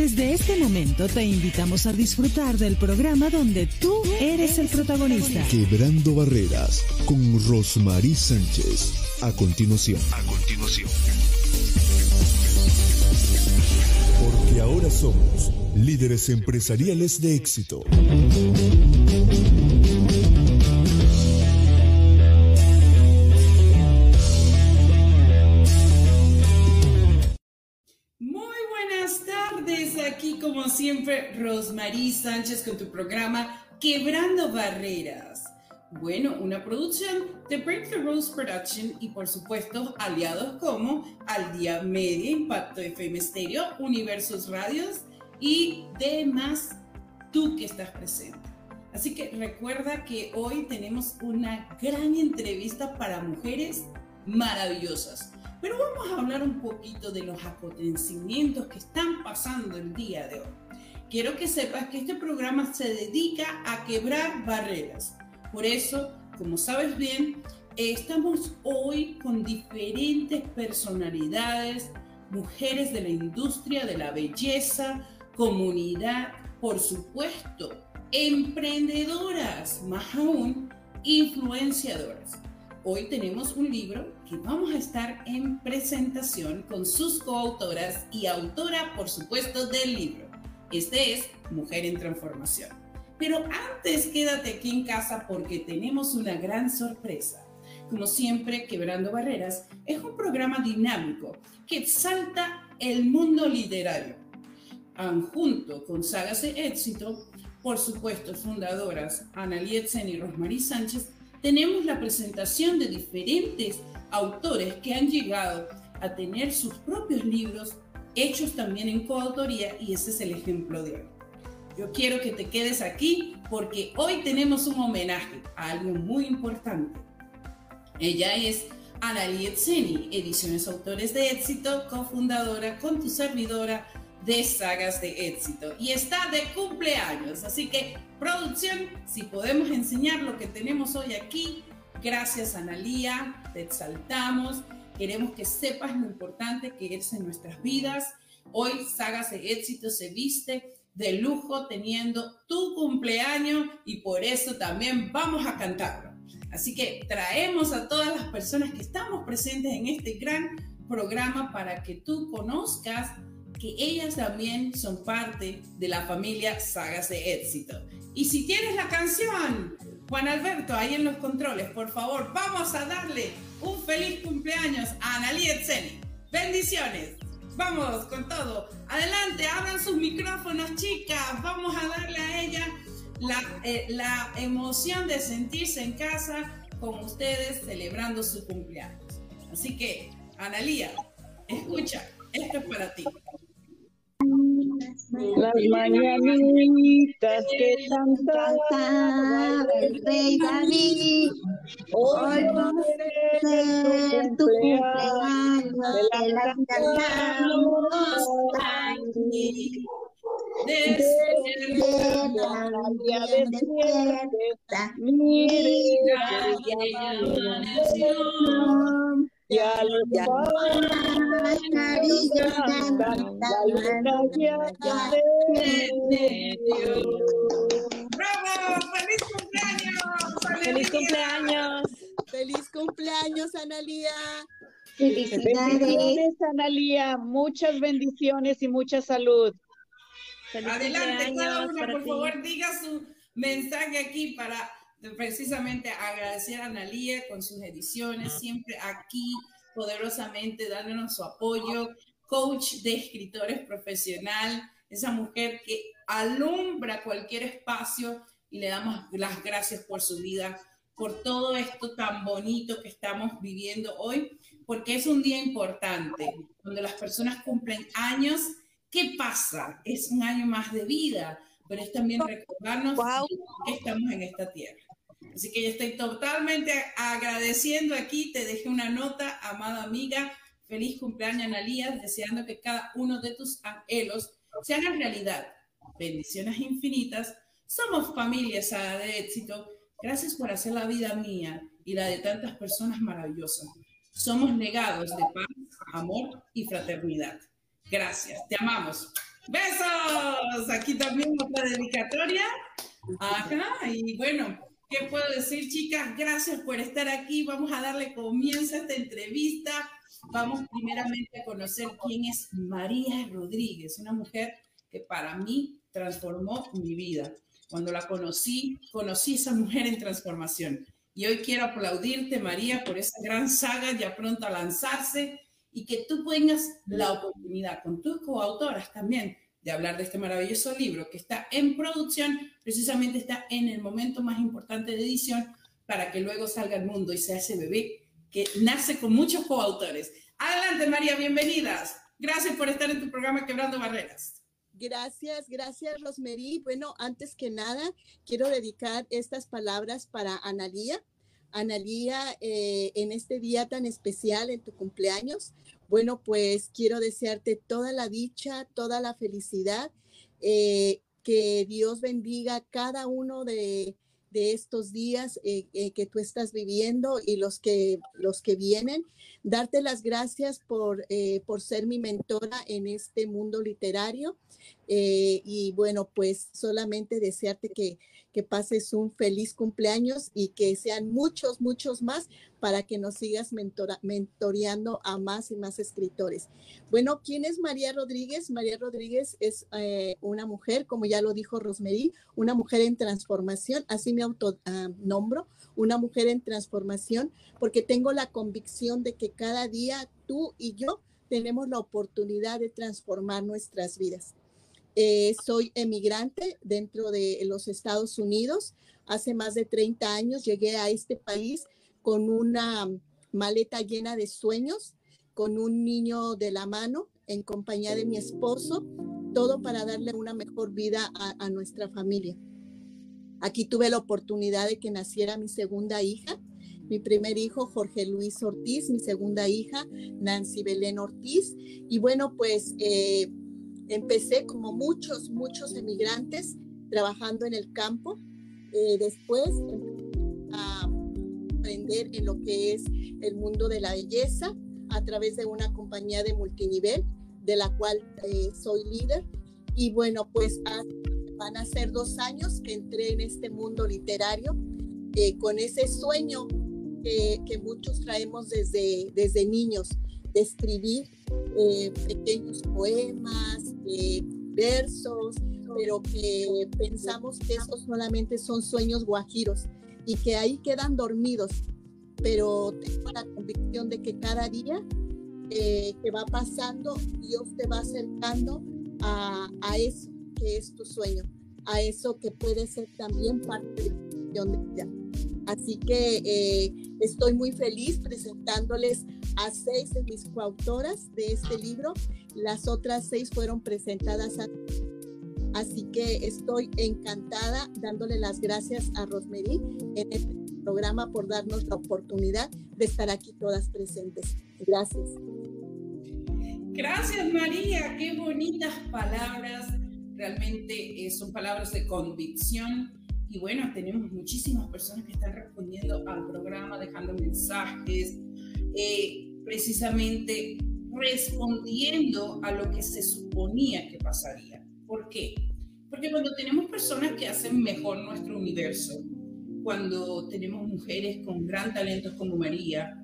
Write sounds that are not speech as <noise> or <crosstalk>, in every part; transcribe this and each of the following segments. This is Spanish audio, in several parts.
Desde este momento te invitamos a disfrutar del programa donde tú eres el protagonista. Quebrando barreras con Rosmarie Sánchez. A continuación. A continuación. Porque ahora somos líderes empresariales de éxito. Rosmarie Sánchez con tu programa Quebrando Barreras. Bueno, una producción de Break the Rose Production y por supuesto aliados como Al Día Media, Impacto FM Stereo, Universos Radios y demás tú que estás presente. Así que recuerda que hoy tenemos una gran entrevista para mujeres maravillosas pero vamos a hablar un poquito de los acontecimientos que están pasando el día de hoy. Quiero que sepas que este programa se dedica a quebrar barreras. Por eso, como sabes bien, estamos hoy con diferentes personalidades, mujeres de la industria de la belleza, comunidad, por supuesto, emprendedoras, más aún, influenciadoras. Hoy tenemos un libro que vamos a estar en presentación con sus coautoras y autora, por supuesto, del libro. Este es Mujer en Transformación. Pero antes quédate aquí en casa porque tenemos una gran sorpresa. Como siempre, Quebrando Barreras es un programa dinámico que exalta el mundo literario. Junto con Sagas de Éxito, por supuesto, fundadoras Ana Lietzen y Rosmarie Sánchez, tenemos la presentación de diferentes autores que han llegado a tener sus propios libros hechos también en coautoría y ese es el ejemplo de hoy. Yo quiero que te quedes aquí porque hoy tenemos un homenaje a algo muy importante. Ella es Analie Etseni, Ediciones Autores de Éxito, cofundadora con tu servidora de sagas de éxito y está de cumpleaños. Así que, producción, si podemos enseñar lo que tenemos hoy aquí, gracias Analía, te exaltamos. Queremos que sepas lo importante que eres en nuestras vidas. Hoy Sagas de Éxito se viste de lujo teniendo tu cumpleaños y por eso también vamos a cantarlo. Así que traemos a todas las personas que estamos presentes en este gran programa para que tú conozcas que ellas también son parte de la familia Sagas de Éxito. Y si tienes la canción, Juan Alberto, ahí en los controles, por favor, vamos a darle un feliz cumpleaños a Analí Etzeni. Bendiciones. Vamos con todo. Adelante, abran sus micrófonos, chicas. Vamos a darle a ella la, eh, la emoción de sentirse en casa con ustedes celebrando su cumpleaños. Así que, Analía, escucha, esto es para ti. Las mañanitas que cantaba el rey David, hoy por ser tu cumpleaños, te las cantamos aquí. Despierta, día despierta, mira, ya amaneció. Ya los pajarillos cantan, la luna ya ¡Bravo! ¡Feliz cumpleaños! ¡Feliz cumpleaños! Feliz cumpleaños, Analía. Felicidades, Analía. Muchas bendiciones y mucha salud. Adelante, cada una, por favor, diga su mensaje aquí para precisamente agradecer a Analía con sus ediciones, siempre aquí poderosamente dándonos su apoyo, coach de escritores profesional, esa mujer que alumbra cualquier espacio y le damos las gracias por su vida, por todo esto tan bonito que estamos viviendo hoy, porque es un día importante, donde las personas cumplen años. ¿Qué pasa? Es un año más de vida, pero es también recordarnos que estamos en esta tierra. Así que yo estoy totalmente agradeciendo aquí, te dejé una nota, amada amiga, feliz cumpleaños Analía, deseando que cada uno de tus anhelos se hagan realidad. Bendiciones infinitas somos familias de éxito. Gracias por hacer la vida mía y la de tantas personas maravillosas. Somos legados de paz, amor y fraternidad. Gracias, te amamos. Besos. Aquí también otra dedicatoria. Ajá, y bueno, ¿qué puedo decir, chicas? Gracias por estar aquí. Vamos a darle comienzo a esta entrevista. Vamos primeramente a conocer quién es María Rodríguez, una mujer que para mí transformó mi vida. Cuando la conocí, conocí esa mujer en transformación. Y hoy quiero aplaudirte, María, por esa gran saga ya pronto a lanzarse y que tú tengas la oportunidad con tus coautoras también de hablar de este maravilloso libro que está en producción, precisamente está en el momento más importante de edición para que luego salga al mundo y sea ese bebé que nace con muchos coautores. Adelante, María, bienvenidas. Gracias por estar en tu programa Quebrando Barreras. Gracias, gracias Rosemary. Bueno, antes que nada, quiero dedicar estas palabras para Analía. Analía, eh, en este día tan especial, en tu cumpleaños, bueno, pues quiero desearte toda la dicha, toda la felicidad, eh, que Dios bendiga cada uno de, estos días eh, eh, que tú estás viviendo y los que, los que vienen. Darte las gracias por, por ser mi mentora en este mundo literario. y bueno, pues solamente desearte que, que pases un feliz cumpleaños y que sean muchos, muchos más para que nos sigas mentoreando a más y más escritores. Bueno, ¿quién es María Rodríguez? María Rodríguez es eh, una mujer, como ya lo dijo Rosemary, una mujer en transformación, así me autonombro, una mujer en transformación, porque tengo la convicción de que cada día tú y yo tenemos la oportunidad de transformar nuestras vidas. Eh, soy emigrante dentro de los Estados Unidos. Hace más de 30 años llegué a este país con una maleta llena de sueños, con un niño de la mano, en compañía de mi esposo, todo para darle una mejor vida a, nuestra familia. Aquí tuve la oportunidad de que naciera mi segunda hija, mi primer hijo Jorge Luis Ortiz, mi segunda hija Nancy Belén Ortiz. Y bueno, pues eh, empecé como muchos, muchos emigrantes trabajando en el campo. Eh, después a aprender en lo que es el mundo de la belleza a través de una compañía de multinivel de la cual eh, soy líder. Y bueno, pues van a ser dos años que entré en este mundo literario eh, con ese sueño que, que, muchos traemos desde, desde niños, de escribir eh, pequeños poemas, versos, pero que pensamos que esos solamente son sueños guajiros y que ahí quedan dormidos, pero tengo la convicción de que cada día eh, que va pasando, Dios te va acercando a, a, eso que es tu sueño, a eso que puede ser también parte de tu vida. Así que eh, estoy muy feliz presentándoles a seis de mis coautoras de este libro. Las otras seis fueron presentadas a Así que estoy encantada dándole las gracias a Rosemary en este programa por darnos la oportunidad de estar aquí todas presentes. Gracias. Gracias María, qué bonitas palabras. Realmente eh, son palabras de convicción. Y bueno, tenemos muchísimas personas que están respondiendo al programa, dejando mensajes, eh, precisamente respondiendo a lo que se suponía que pasaría. ¿Por qué? Porque cuando tenemos personas que hacen mejor nuestro universo, cuando tenemos mujeres con gran talento como María,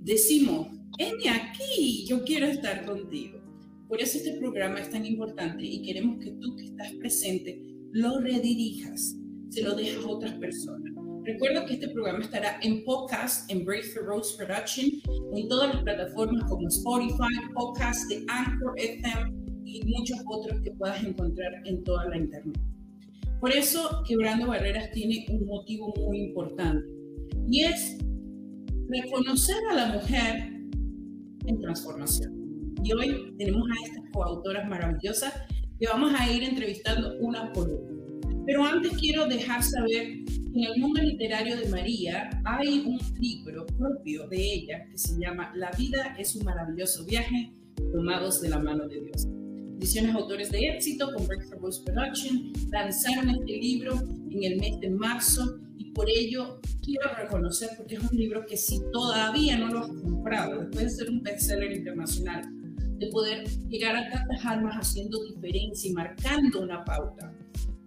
decimos, heme aquí, yo quiero estar contigo. Por eso este programa es tan importante y queremos que tú que estás presente lo redirijas, se lo dejas a otras personas. Recuerda que este programa estará en podcast, en Breakthrough Rose Production, en todas las plataformas como Spotify, podcast de Anchor FM y muchos otros que puedas encontrar en toda la internet. Por eso, Quebrando Barreras tiene un motivo muy importante y es reconocer a la mujer en transformación. Y hoy tenemos a estas coautoras maravillosas que vamos a ir entrevistando una por una. Pero antes quiero dejar saber que en el mundo literario de María hay un libro propio de ella que se llama La vida es un maravilloso viaje, tomados de la mano de Dios. Ediciones Autores de Éxito con Breakthrough Books Production lanzaron este libro en el mes de marzo y por ello quiero reconocer porque es un libro que si todavía no lo has comprado, después de ser un bestseller internacional, de poder llegar a tantas almas haciendo diferencia y marcando una pauta,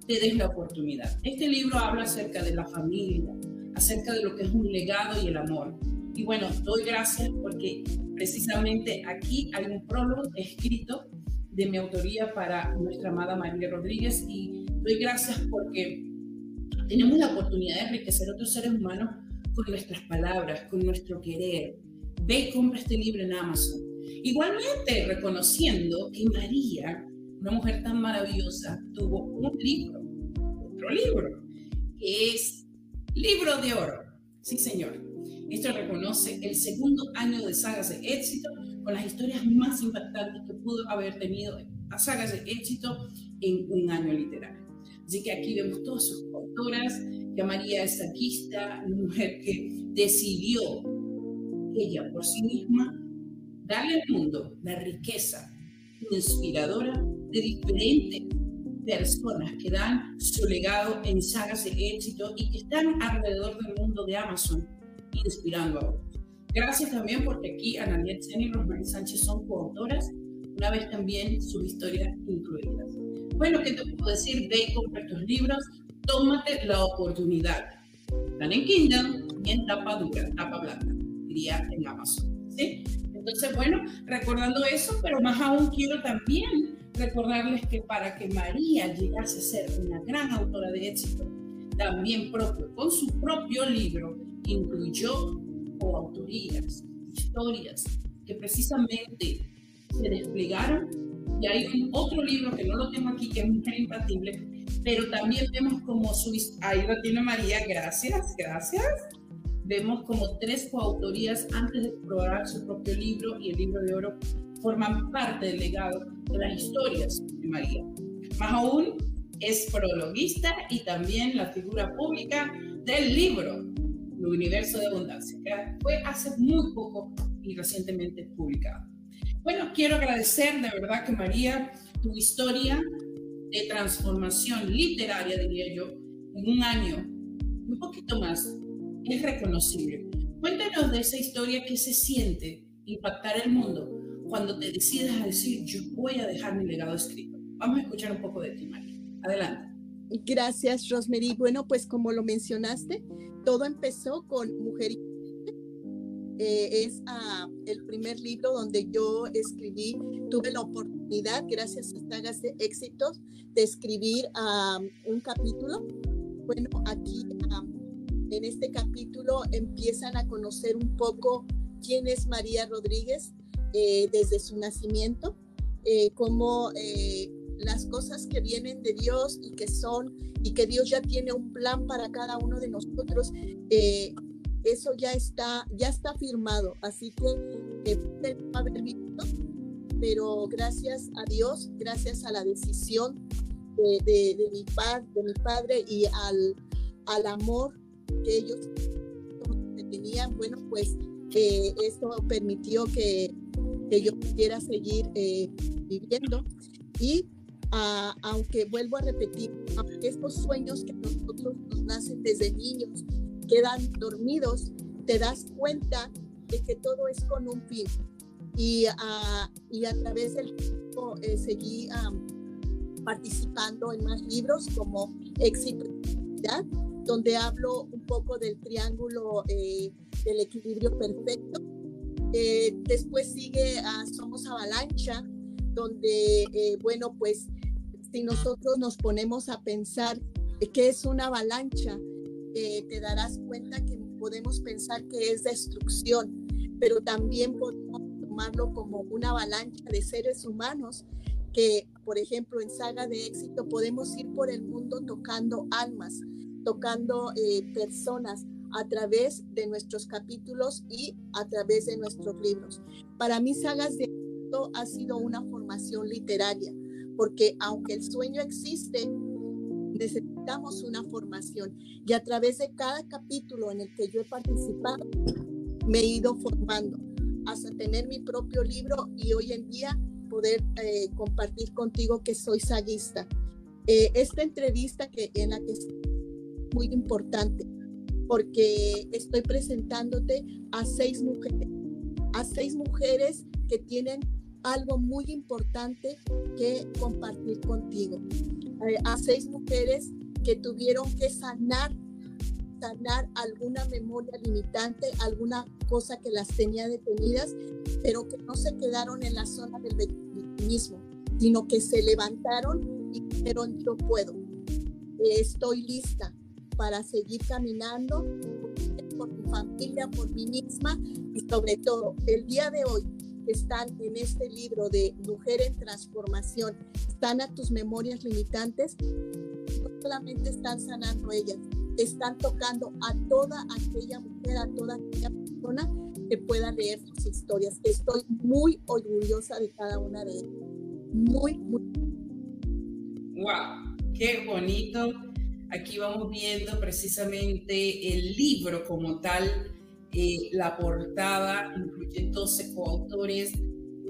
te des la oportunidad. Este libro habla acerca de la familia, acerca de lo que es un legado y el amor. Y bueno, doy gracias porque precisamente aquí hay un prólogo escrito de mi autoría para nuestra amada María Rodríguez y doy gracias porque tenemos la oportunidad de enriquecer a otros seres humanos con nuestras palabras, con nuestro querer. Ve y compra este libro en Amazon. Igualmente reconociendo que María, una mujer tan maravillosa, tuvo un libro, otro libro, que es Libro de Oro. Sí, señor. Esto reconoce el segundo año de sagas de éxito con las historias más impactantes que pudo haber tenido a sagas de éxito en un año literario. Así que aquí vemos todas sus autoras, que María es una mujer que decidió ella por sí misma darle al mundo la riqueza inspiradora de diferentes personas que dan su legado en sagas de éxito y que están alrededor del mundo de Amazon inspirando a otros. Gracias también porque aquí Analiet Sen y Rosmarie Sánchez son coautoras, una vez también sus historias incluidas. Bueno, ¿qué te puedo decir? Ve y compra tus libros, tómate la oportunidad. Están en Kindle y en tapa dura, tapa blanda, diría en Amazon. ¿sí? Entonces, bueno, recordando eso, pero más aún quiero también recordarles que para que María llegase a ser una gran autora de éxito, también propio, con su propio libro, incluyó autorías, historias que precisamente se desplegaron. Y hay otro libro que no lo tengo aquí, que es Mujer Impatible, pero también vemos como su... Ahí lo tiene María, gracias, gracias. Vemos como tres coautorías antes de probar su propio libro y el libro de oro forman parte del legado de las historias de María. Más aún, es prologuista y también la figura pública del libro el Universo de Abundancia, que fue hace muy poco y recientemente publicado. Bueno, quiero agradecer de verdad que María, tu historia de transformación literaria, diría yo, en un año, un poquito más, es reconocible. Cuéntanos de esa historia que se siente impactar el mundo cuando te decides a decir, yo voy a dejar mi legado escrito. Vamos a escuchar un poco de ti, María. Adelante. Gracias, Rosemary. Bueno, pues como lo mencionaste, todo empezó con Mujer eh, es ah, el primer libro donde yo escribí, tuve la oportunidad, gracias a sagas de éxitos, de escribir ah, un capítulo. Bueno, aquí ah, en este capítulo empiezan a conocer un poco quién es María Rodríguez eh, desde su nacimiento, eh, cómo las cosas que vienen de Dios y que son y que Dios ya tiene un plan para cada uno de nosotros, eh, eso ya está, ya está firmado. Así que eh, haber visto, pero gracias a Dios, gracias a la decisión de, de, mi, padre, de mi padre y al, al amor que ellos tenían, bueno, pues eh, esto permitió que, que, yo pudiera seguir eh, viviendo. Y aunque vuelvo a repetir, aunque estos sueños que nosotros nos nacen desde niños quedan dormidos, te das cuenta de que todo es con un fin. Y, y a través del tiempo eh, seguí participando en más libros como Éxito donde hablo un poco del triángulo eh, del equilibrio perfecto. Eh, después sigue a Somos Avalancha, donde, eh, bueno, pues si nosotros nos ponemos a pensar qué es una avalancha, te darás cuenta que podemos pensar que es destrucción, pero también podemos tomarlo como una avalancha de seres humanos que, por ejemplo, en Saga de Éxito podemos ir por el mundo tocando almas, tocando eh, personas a través de nuestros capítulos y a través de nuestros libros. Para mí, Sagas de Éxito ha sido una formación literaria, porque aunque el sueño existe, necesitamos una formación. Y a través de cada capítulo en el que yo he participado, me he ido formando hasta tener mi propio libro y hoy en día poder eh, compartir contigo que soy saguista. Eh, esta entrevista que en la que muy importante porque estoy presentándote a seis mujeres, a seis mujeres que tienen algo muy importante que compartir contigo, eh, a seis mujeres que tuvieron que sanar sanar alguna memoria limitante, alguna cosa que las tenía detenidas, pero que no se quedaron en la zona del victimismo, sino que se levantaron y dijeron, yo puedo, estoy lista, para seguir caminando por mi familia, por mí misma y sobre todo el día de hoy están en este libro de Mujer en Transformación, están a tus memorias limitantes, no solamente están sanando ellas, están tocando a toda aquella mujer, a toda aquella persona que pueda leer sus historias. Estoy muy orgullosa de cada una de ellas. Muy, muy. ¡Wow! ¡Qué bonito! Aquí vamos viendo precisamente el libro como tal, eh, la portada, incluye 12 coautores.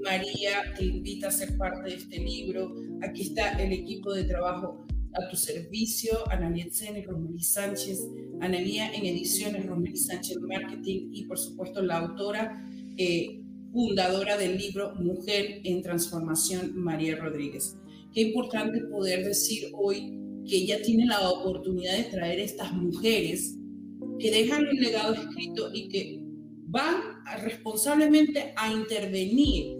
María te invita a ser parte de este libro. Aquí está el equipo de trabajo a tu servicio, Analia y Romelí Sánchez, Analia en ediciones, Romelí Sánchez Marketing y por supuesto la autora, eh, fundadora del libro Mujer en Transformación, María Rodríguez. Qué importante poder decir hoy que ella tiene la oportunidad de traer estas mujeres que dejan un legado escrito y que van responsablemente a intervenir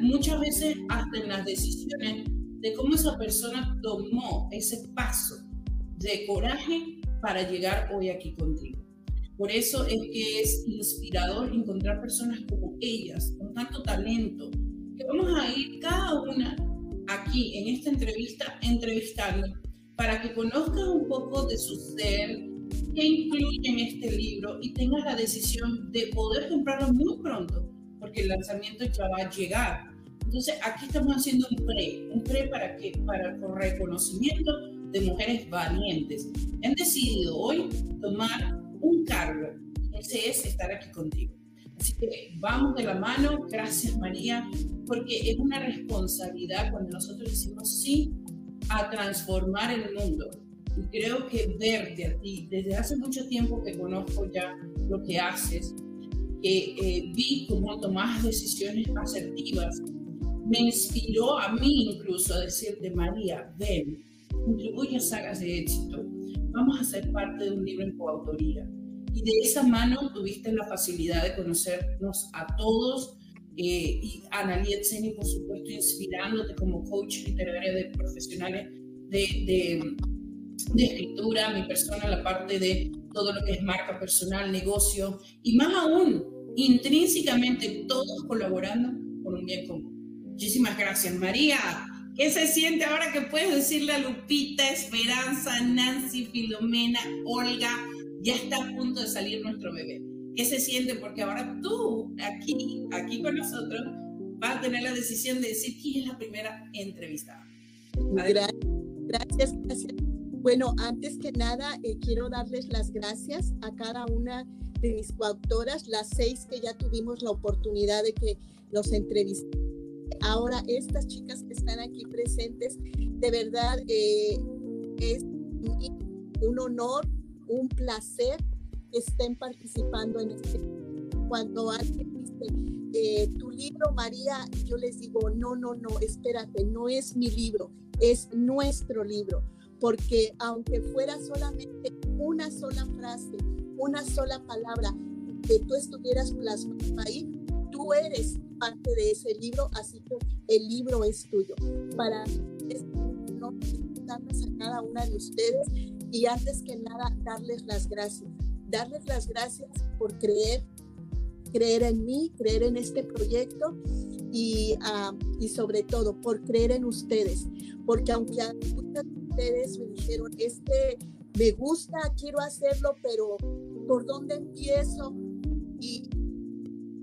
muchas veces hasta en las decisiones de cómo esa persona tomó ese paso de coraje para llegar hoy aquí contigo. Por eso es que es inspirador encontrar personas como ellas, con tanto talento, que vamos a ir cada una aquí en esta entrevista entrevistando para que conozcas un poco de su ser, qué incluye en este libro y tengas la decisión de poder comprarlo muy pronto, porque el lanzamiento ya va a llegar. Entonces, aquí estamos haciendo un pre, un pre para que para reconocimiento de mujeres valientes. Han decidido hoy tomar un cargo. Ese es estar aquí contigo. Así que vamos de la mano. Gracias, María, porque es una responsabilidad cuando nosotros decimos sí a transformar el mundo. Y creo que verte a ti, desde hace mucho tiempo que conozco ya lo que haces, que eh, vi cómo tomas decisiones asertivas, me inspiró a mí incluso a decirte, María, ven, contribuye a sagas de éxito, vamos a ser parte de un libro en coautoría. Y de esa mano tuviste la facilidad de conocernos a todos, eh, y Analia Tseni, por supuesto, inspirándote como coach literaria de profesionales de, de, de, escritura, mi persona, la parte de todo lo que es marca personal, negocio, y más aún, intrínsecamente todos colaborando por un bien común. Muchísimas gracias, María. ¿Qué se siente ahora que puedes decirle a Lupita, Esperanza, Nancy, Filomena, Olga? Ya está a punto de salir nuestro bebé. ¿Qué se siente? Porque ahora tú, aquí, aquí con nosotros, vas a tener la decisión de decir quién es la primera entrevistada. Gracias, gracias, gracias. Bueno, antes que nada, eh, quiero darles las gracias a cada una de mis coautoras, las seis que ya tuvimos la oportunidad de que los entrevisté. Ahora, estas chicas que están aquí presentes, de verdad eh, es un honor, un placer estén participando en este. Cuando alguien dice, eh, tu libro, María, yo les digo, no, no, no, espérate, no es mi libro, es nuestro libro, porque aunque fuera solamente una sola frase, una sola palabra que tú estuvieras plasmando ahí, tú eres parte de ese libro, así que el libro es tuyo. Para es no darles a cada una de ustedes y antes que nada darles las gracias. Darles las gracias por creer, creer en mí, creer en este proyecto y, ah, y sobre todo por creer en ustedes. Porque aunque muchas de ustedes me dijeron, este me gusta, quiero hacerlo, pero ¿por dónde empiezo? Y,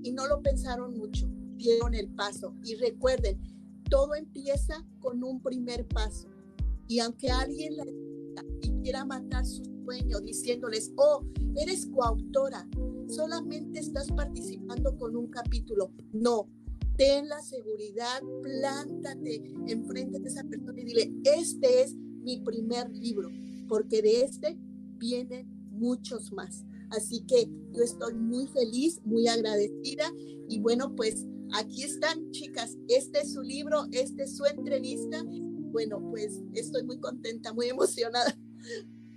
y no lo pensaron mucho, dieron el paso. Y recuerden, todo empieza con un primer paso. Y aunque alguien la y quiera matar su diciéndoles, oh, eres coautora, solamente estás participando con un capítulo. No, ten la seguridad, plántate enfrente de esa persona y dile, este es mi primer libro, porque de este vienen muchos más. Así que yo estoy muy feliz, muy agradecida y bueno, pues aquí están, chicas. Este es su libro, este es su entrevista. Bueno, pues estoy muy contenta, muy emocionada.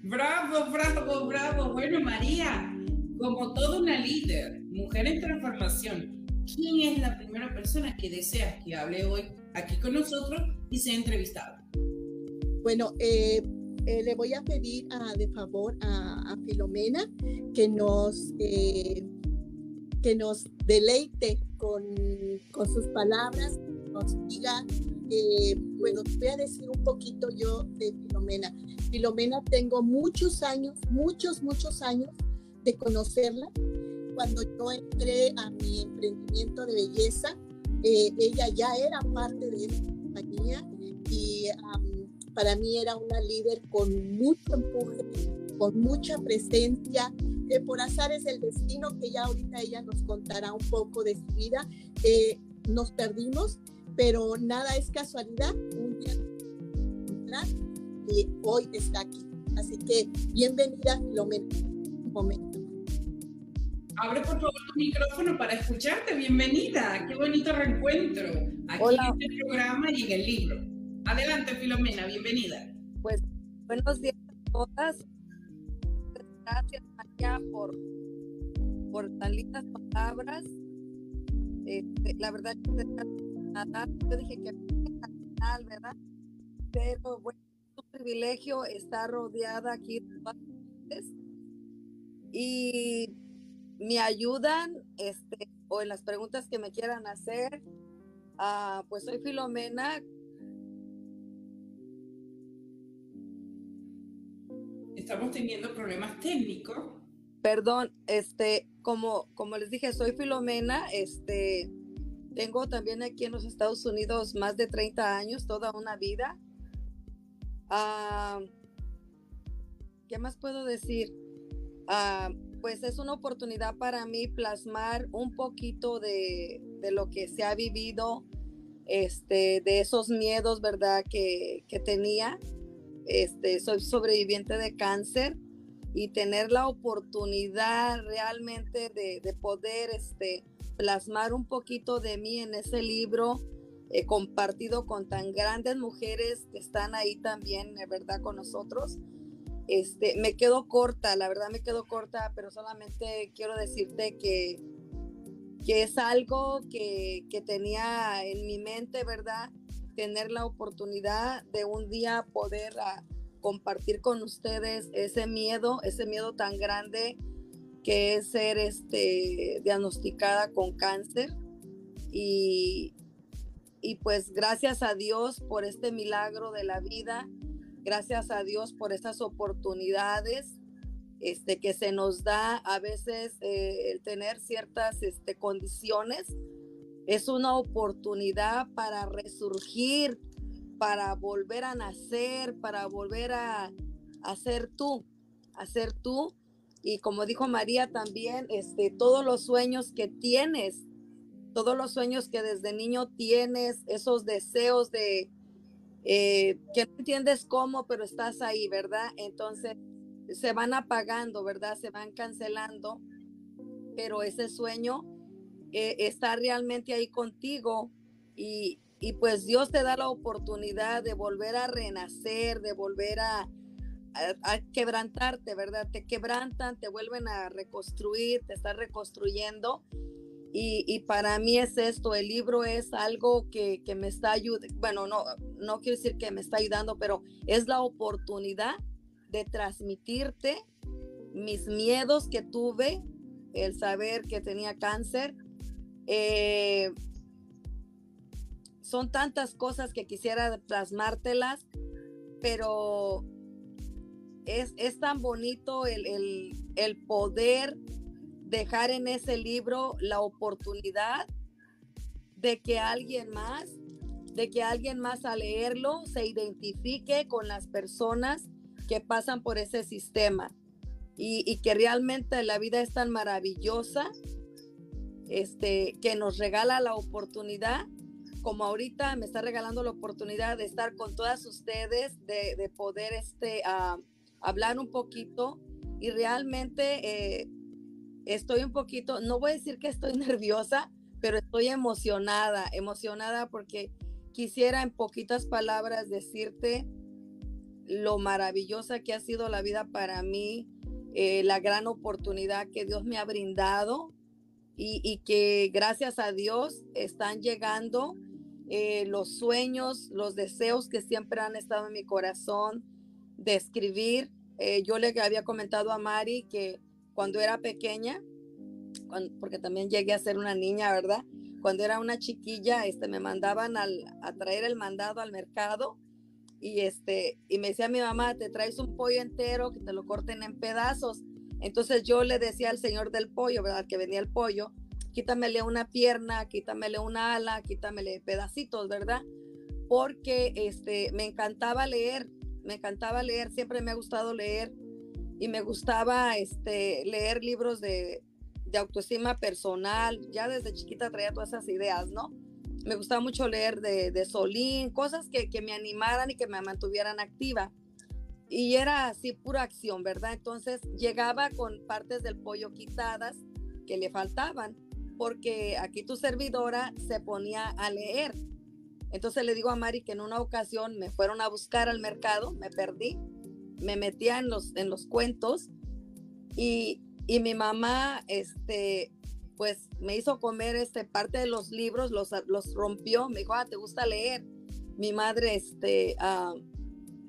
Bravo, bravo, bravo. Bueno, María, como toda una líder, mujer en transformación, ¿quién es la primera persona que deseas que hable hoy aquí con nosotros y sea entrevistada? Bueno, eh, eh, le voy a pedir de favor a, Filomena que nos, eh, que nos deleite con, con, sus palabras, nos diga, eh, bueno, voy a decir un poquito yo de Filomena. Filomena tengo muchos años, muchos, muchos años de conocerla. Cuando yo entré a mi emprendimiento de belleza, ella ya era parte de esta compañía y para mí era una líder con mucho empuje, con mucha presencia, que por azares del destino, que ya ahorita ella nos contará un poco de su vida, eh, nos perdimos, pero nada es casualidad, un día y hoy está aquí. Así que bienvenida, Filomena. Un momento. Abre por favor tu micrófono para escucharte. Bienvenida. Qué bonito reencuentro aquí en este programa y en el libro. Adelante, Filomena, bienvenida. Pues buenos días a todas. Gracias, María, por, por tan lindas palabras. Este, la verdad, yo dije que final, ¿verdad? Pero bueno, es un privilegio estar rodeada aquí y me ayudan este, o en las preguntas que me quieran hacer. Uh, pues soy Filomena, estamos teniendo problemas técnicos. Perdón, este, como, como les dije, soy Filomena, este, tengo también aquí en los Estados Unidos más de 30 años, toda una vida. Ah, ¿Qué más puedo decir? Ah, pues es una oportunidad para mí plasmar un poquito de, de, lo que se ha vivido, este, de esos miedos, ¿verdad? Que, tenía este, soy sobreviviente de cáncer y tener la oportunidad realmente de, poder este, plasmar un poquito de mí en ese libro eh, compartido con tan grandes mujeres que están ahí también, de verdad, con nosotros. Este, me quedo corta, la verdad me quedo corta, pero solamente quiero decirte que, que es algo que, que tenía en mi mente, ¿verdad? tener la oportunidad de un día poder ah, compartir con ustedes ese miedo, ese miedo tan grande que es ser este, diagnosticada con cáncer. Y, y pues gracias a Dios por este milagro de la vida, gracias a Dios por estas oportunidades este, que se nos da a veces eh, el tener ciertas este, condiciones es una oportunidad para resurgir, para volver a nacer, para volver a, a ser tú, a ser tú. Y como dijo María también, este, todos los sueños que tienes, todos los sueños que desde niño tienes, esos deseos de eh, que no entiendes cómo, pero estás ahí, ¿verdad? Entonces se van apagando, ¿verdad? Se van cancelando, pero ese sueño eh, está realmente ahí contigo y, y, pues Dios te da la oportunidad de volver a renacer, de volver a, a, quebrantarte, ¿verdad? Te quebrantan, te vuelven a reconstruir, te estás reconstruyendo. Y, para mí es esto, el libro es algo que, que me está ayudando, bueno, no, no quiero decir que me está ayudando, pero es la oportunidad de transmitirte mis miedos que tuve, el saber que tenía cáncer. Eh, son tantas cosas que quisiera plasmártelas, pero es, tan bonito el, el, poder dejar en ese libro la oportunidad de que alguien más, de que alguien más al leerlo se identifique con las personas que pasan por ese sistema. Y, que realmente la vida es tan maravillosa este, que nos regala la oportunidad como ahorita me está regalando la oportunidad de estar con todas ustedes, de, poder este, ah, hablar un poquito y realmente eh, estoy un poquito, no voy a decir que estoy <laughs> nerviosa, pero estoy emocionada, emocionada porque quisiera en poquitas palabras decirte lo maravillosa que ha sido la vida para mí, eh, la gran oportunidad que Dios me ha brindado y, que gracias a Dios están llegando eh, los sueños, los deseos que siempre han estado en mi corazón de escribir. Eh, yo le había comentado a Mari que cuando era pequeña, porque también llegué a ser una niña, ¿verdad? Cuando era una chiquilla, este, me mandaban al, a traer el mandado al mercado y, este, y me decía mi mamá, te traes un pollo entero, que te lo corten en pedazos. Entonces yo le decía al señor del pollo, ¿verdad? Que venía el pollo, quítamele una pierna, quítamele una ala, quítamele pedacitos, ¿verdad? Porque este, me encantaba leer, me encantaba leer, siempre me ha gustado leer y me gustaba este, leer libros de, de autoestima personal, ya desde chiquita traía todas esas ideas, ¿no? Me gustaba mucho leer de, de Solín, cosas que, que me animaran y que me mantuvieran activa y era así pura acción, ¿verdad? Entonces llegaba con partes del pollo quitadas que le faltaban porque aquí tu servidora se ponía a leer. Entonces le digo a Mari que en una ocasión me fueron a buscar al mercado, me perdí, me metía en los, en los cuentos y, y mi mamá, este, pues me hizo comer este, parte de los libros, los, los rompió, me dijo, ah, ¿te gusta leer? Mi madre, este, ah,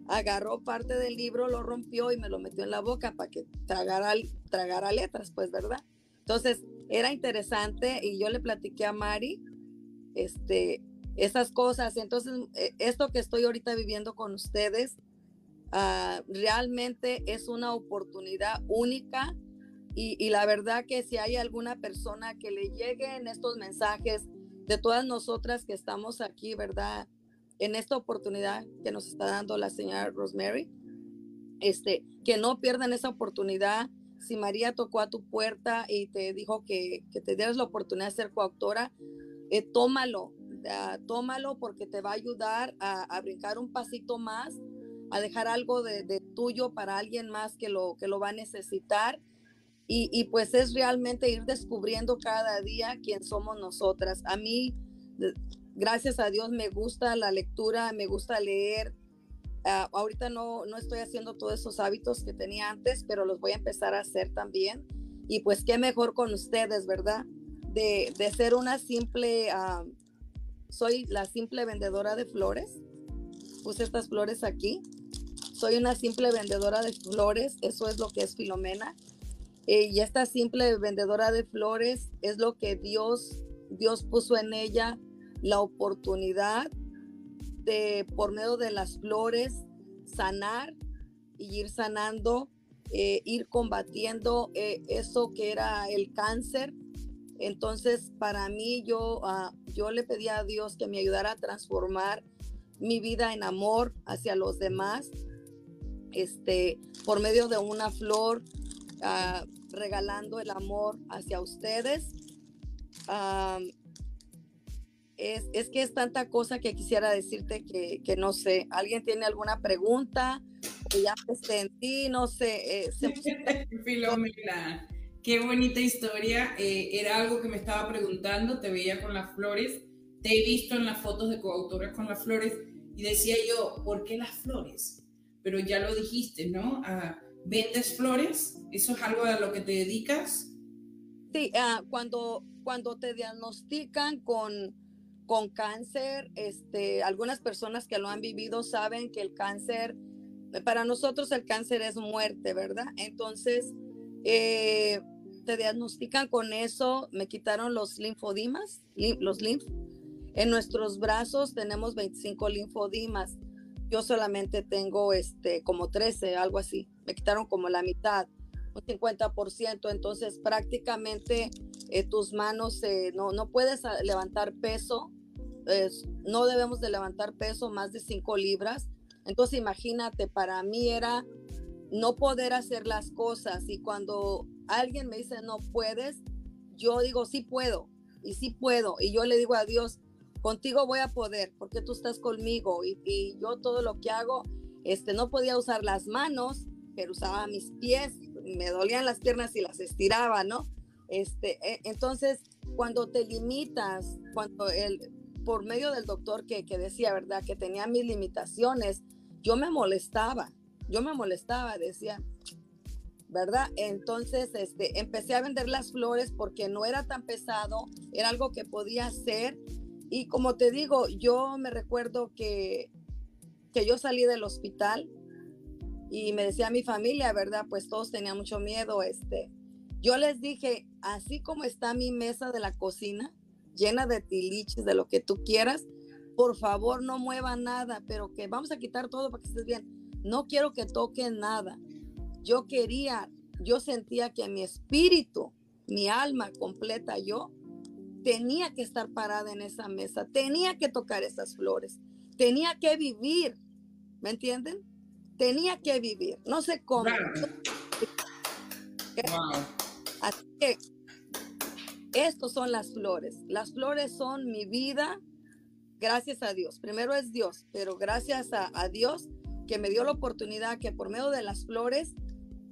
agarró parte del libro, lo rompió y me lo metió en la boca para que tragara, tragara letras, pues, ¿verdad? Entonces, era interesante y yo le platiqué a Mari este, esas cosas. Entonces, eh, esto que estoy ahorita viviendo con ustedes, ah, realmente es una oportunidad única y, la verdad que si hay alguna persona que le lleguen estos mensajes de todas nosotras que estamos aquí, ¿verdad? En esta oportunidad que nos está dando la señora Rosemary, este, que no pierdan esa oportunidad si María tocó a tu puerta y te dijo que, te dieras la oportunidad de ser coautora, eh, tómalo, ah, tómalo porque te va a ayudar a, brincar un pasito más, a dejar algo de, tuyo para alguien más que lo, que lo va a necesitar. Y, y, pues es realmente ir descubriendo cada día quién somos nosotras. A mí, gracias a Dios, me gusta la lectura, me gusta leer, Ah, ahorita no, no estoy haciendo todos esos hábitos que tenía antes, pero los voy a empezar a hacer también. Y pues qué mejor con ustedes, ¿verdad? De, de ser una simple, ah, soy la simple vendedora de flores. Puse estas flores aquí. Soy una simple vendedora de flores, eso es lo que es Filomena. Eh, y esta simple vendedora de flores es lo que Dios, Dios puso en ella la oportunidad de, por medio de las flores, sanar y ir sanando, eh, ir combatiendo eh, eso que era el cáncer. Entonces, para mí, yo, ah, yo le pedí a Dios que me ayudara a transformar mi vida en amor hacia los demás, este, por medio de una flor, ah, regalando el amor hacia ustedes. Ah, es, que es tanta cosa que quisiera decirte que, no sé, ¿alguien tiene alguna pregunta? O ya ti, no sé. Eh, <laughs> Filomena, qué bonita historia. Eh, era algo que me estaba preguntando, te veía con las flores, te he visto en las fotos de coautoras con las flores y decía yo, ¿por qué las flores? pero ya lo dijiste, ¿no? Ah, ¿Vendes flores? ¿Eso es algo a lo que te dedicas? Sí, ah, cuando, cuando te diagnostican con, con cáncer, este, algunas personas que lo han vivido saben que el cáncer, para nosotros el cáncer es muerte, ¿verdad? Entonces, eh, te diagnostican con eso, me quitaron los linfodimas, los linf. En nuestros brazos tenemos 25 linfodimas. Yo solamente tengo este como 13, algo así. Me quitaron como la mitad, un 50%. Entonces prácticamente eh, tus manos eh, no, no puedes levantar peso. no debemos de levantar peso más de 5 libras. Entonces imagínate, para mí era no poder hacer las cosas y cuando alguien me dice no puedes, yo digo sí puedo y sí puedo y yo le digo a Dios, contigo voy a poder porque tú estás conmigo y, yo todo lo que hago, este, no podía usar las manos, pero usaba mis pies, me dolían las piernas y las estiraba, ¿no? Este, e, entonces, cuando te limitas, cuando el, por medio del doctor que, que decía, ¿verdad? Que tenía mis limitaciones, yo me molestaba, yo me molestaba, decía, ¿verdad? Entonces, este, empecé a vender las flores porque no era tan pesado, era algo que podía hacer. Y como te digo, yo me recuerdo que, que yo salí del hospital y me decía mi familia, ¿verdad? Pues todos tenían mucho miedo, este. Yo les dije, así como está mi mesa de la cocina, llena de tiliches, de lo que tú quieras, por favor no mueva nada, pero que vamos a quitar todo para que estés bien no quiero que toque nada. Yo quería, yo sentía que mi espíritu, mi alma completa, yo tenía que estar parada en esa mesa, tenía que tocar esas flores, tenía que vivir, ¿me entienden? Tenía que vivir, no sé cómo. Así que estos son las flores. Las flores son mi vida, gracias a Dios. Primero es Dios, pero gracias a, a Dios que me dio la oportunidad que por medio de las flores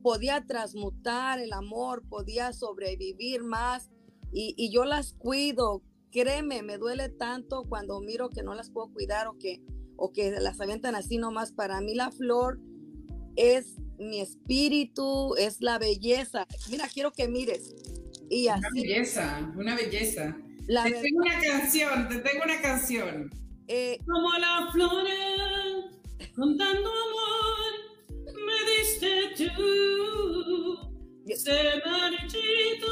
podía transmutar el amor, podía sobrevivir más y, yo las cuido. Créeme, me duele tanto cuando miro que no las puedo cuidar o que, o que las avientan así nomás. Para mí la flor es mi espíritu, es la belleza. Mira, quiero que mires. Y así, una belleza, una belleza. te tengo una canción, te tengo una canción. Eh, Como las flores con tanto amor tú. Se marchito,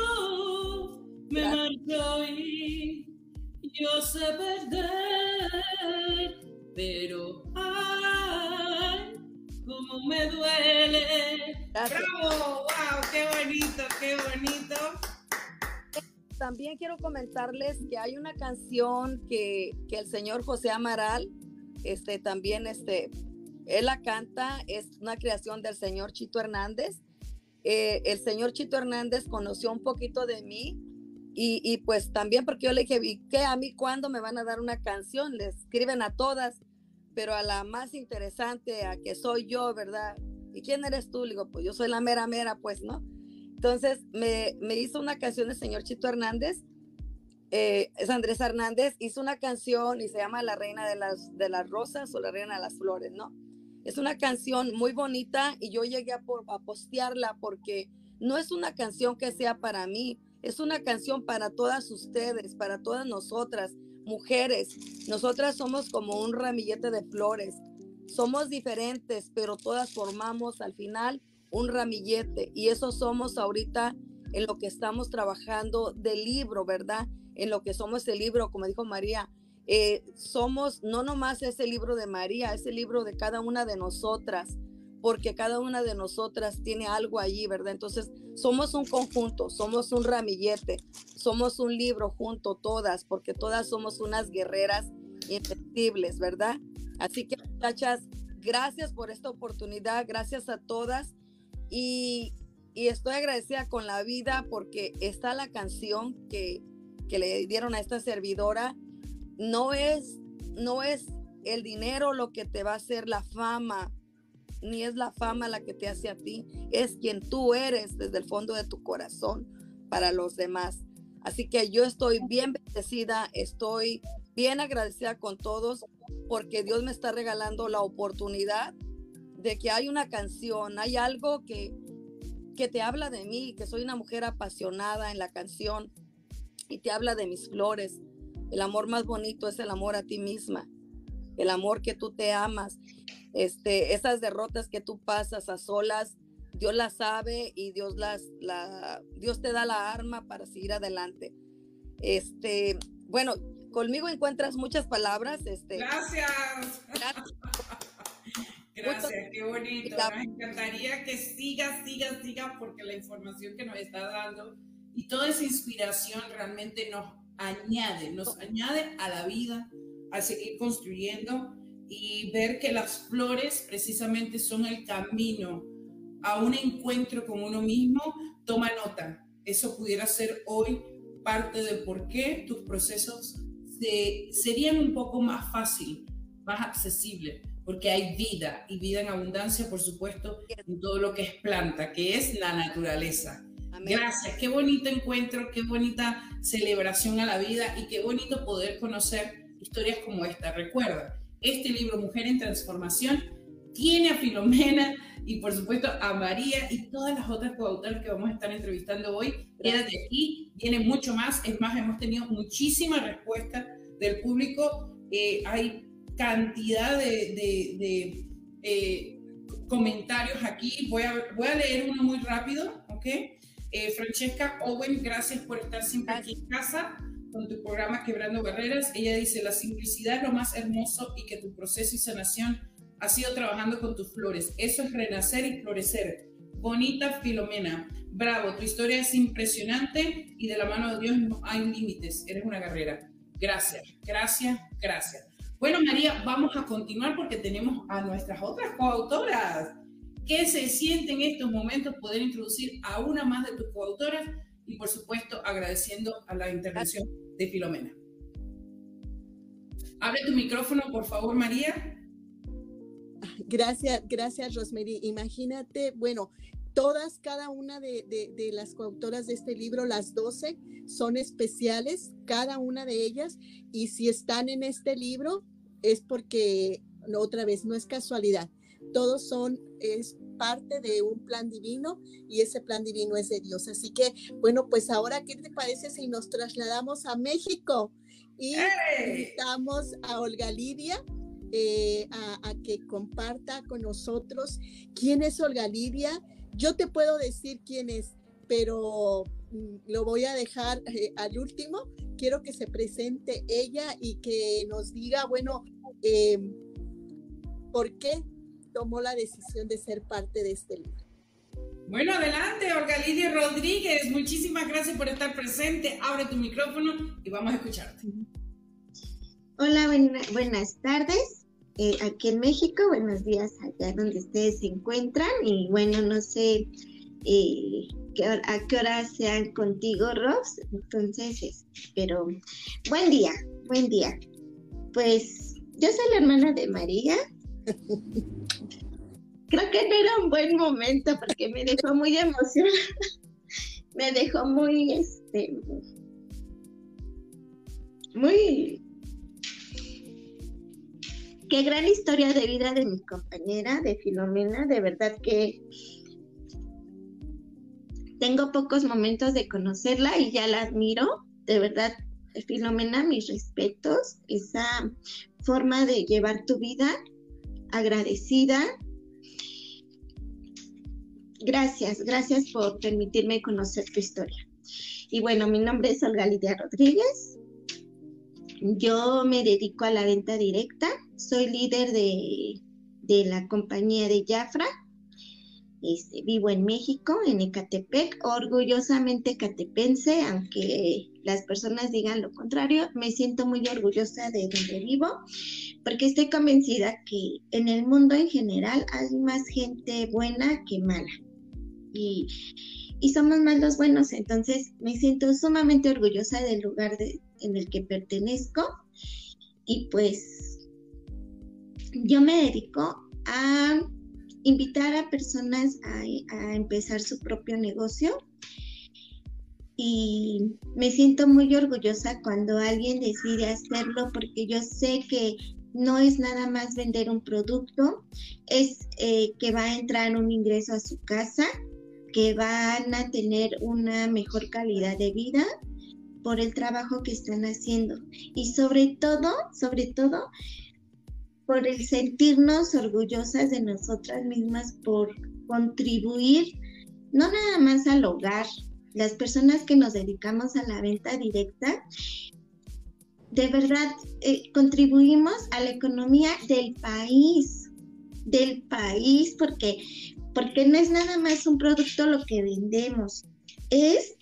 me marchó y yo sé perder, pero ay, cómo me duele. ¡Bravo! ¡Wow! ¡Qué bonito, qué bonito! También quiero comentarles que hay una canción que, que el señor José Amaral este, también este, él la canta, es una creación del señor Chito Hernández. Eh, el señor Chito Hernández conoció un poquito de mí y, pues también porque yo le dije, ¿y qué a mí cuándo me van a dar una canción? Le escriben a todas, pero a la más interesante, a que soy yo, ¿verdad? ¿Y quién eres tú? Le digo, pues yo soy la mera mera, pues, ¿no? Entonces me, hizo una canción el señor Chito Hernández eh, es Andrés Hernández, hizo una canción y se llama La Reina de las, de las Rosas o La Reina de las Flores, ¿no? Es una canción muy bonita y yo llegué a, a postearla porque no es una canción que sea para mí, es una canción para todas ustedes, para todas nosotras, mujeres. Nosotras somos como un ramillete de flores. Somos diferentes, pero todas formamos al final un ramillete y eso somos ahorita en lo que estamos trabajando del libro, ¿verdad? en lo que somos el libro, como dijo María, eh, somos no nomás ese libro de María, es el libro de cada una de nosotras, porque cada una de nosotras tiene algo allí, ¿verdad? Entonces, somos un conjunto, somos un ramillete, somos un libro junto todas, porque todas somos unas guerreras invencibles, ¿verdad? Así que, muchachas, gracias por esta oportunidad, gracias a todas y, y estoy agradecida con la vida porque está la canción que que le dieron a esta servidora, no es, no es el dinero lo que te va a hacer la fama, ni es la fama la que te hace a ti, es quien tú eres desde el fondo de tu corazón para los demás. Así que yo estoy bien bendecida, estoy bien agradecida con todos porque Dios me está regalando la oportunidad de que hay una canción, hay algo que, que te habla de mí, que soy una mujer apasionada en la canción y te habla de mis flores. El amor más bonito es el amor a ti misma, el amor que tú te amas. Este, esas derrotas que tú pasas a solas, Dios las sabe y Dios las, la, Dios te da la arma para seguir adelante. Este, bueno, conmigo encuentras muchas palabras. Este, gracias. Gracias, qué bonito. Nos encantaría que sigas, sigas, sigas, porque la información que nos está dando y toda esa inspiración realmente nos añade, nos añade a la vida, a seguir construyendo y ver que las flores precisamente son el camino a un encuentro con uno mismo. Toma nota, eso pudiera ser hoy parte de por qué tus procesos serían un poco más fácil, más accesible, porque hay vida y vida en abundancia, por supuesto, en todo lo que es planta, que es la naturaleza. Gracias, qué bonito encuentro, qué bonita celebración a la vida y qué bonito poder conocer historias como esta. Recuerda, este libro Mujer en Transformación tiene a Filomena y por supuesto a María y todas las otras coautoras que vamos a estar entrevistando hoy. Quédate aquí, viene mucho más. Es más, hemos tenido muchísima respuesta del público. Eh, hay cantidad de, eh, comentarios aquí. Voy a, voy a leer uno muy rápido, ¿ok? Eh, Francesca Owen, gracias por estar siempre aquí en casa con tu programa Quebrando Barreras. Ella dice, la simplicidad es lo más hermoso y que tu proceso y sanación ha sido trabajando con tus flores. Eso es renacer y florecer. Bonita Filomena, bravo, tu historia es impresionante y de la mano de Dios no hay límites, eres una guerrera. Gracias, gracias, gracias. Bueno, María, vamos a continuar porque tenemos a nuestras otras coautoras. ¿Qué se siente en estos momentos poder introducir a una más de tus coautoras? Y por supuesto, agradeciendo a la intervención de Filomena. Abre tu micrófono, por favor, María. Gracias, gracias, Rosemary. Imagínate, bueno, todas, cada una de, las coautoras de este libro, las 12, son especiales, cada una de ellas, y si están en este libro es porque, otra vez, no es casualidad, todos son, es parte de un plan divino y ese plan divino es de Dios. Así que, bueno, pues ahora, ¿qué te parece si nos trasladamos a México y invitamos a Olga Lidia? Eh, a, que comparta con nosotros quién es Olga Lidia. Yo te puedo decir quién es, pero mm, lo voy a dejar eh, al último. Quiero que se presente ella y que nos diga, bueno, eh, por qué tomó la decisión de ser parte de este libro. Bueno, adelante, Olga Lidia Rodríguez. Muchísimas gracias por estar presente. Abre tu micrófono y vamos a escucharte. Hola, buenas tardes. Eh, aquí en México. Buenos días allá donde ustedes se encuentran. Y bueno, no sé eh, a qué hora sean contigo, Ross. Entonces, pero buen día, buen día. Pues yo soy la hermana de María. <laughs> Creo que no era un buen momento porque me dejó muy emocionada. me dejó muy, este, muy qué gran historia de vida de mi compañera, de Filomena, de verdad que tengo pocos momentos de conocerla y ya la admiro, de verdad, Filomena, mis respetos, esa forma de llevar tu vida agradecida. Gracias, gracias por permitirme conocer tu historia. Y bueno, mi nombre es Olga Lidia Rodríguez. Yo me dedico a la venta directa soy líder de, la compañía de Jafra. Este, vivo en México, en Ecatepec, orgullosamente catepense, aunque las personas digan lo contrario, me siento muy orgullosa de donde vivo, porque estoy convencida que en el mundo en general hay más gente buena que mala. Y, somos más los buenos, entonces me siento sumamente orgullosa del lugar en el que pertenezco. Y pues yo me dedico a invitar a personas a, empezar su propio negocio. Y me siento muy orgullosa cuando alguien decide hacerlo porque yo sé que no es nada más vender un producto, es eh, que va a entrar un ingreso a su casa, que van a tener una mejor calidad de vida por el trabajo que están haciendo. Y sobre todo, sobre todo, por el sentirnos orgullosas de nosotras mismas, por contribuir no nada más al hogar, las personas que nos dedicamos a la venta directa, de verdad eh, contribuimos a la economía del país, del país, porque, porque no es nada más un producto lo que vendemos, es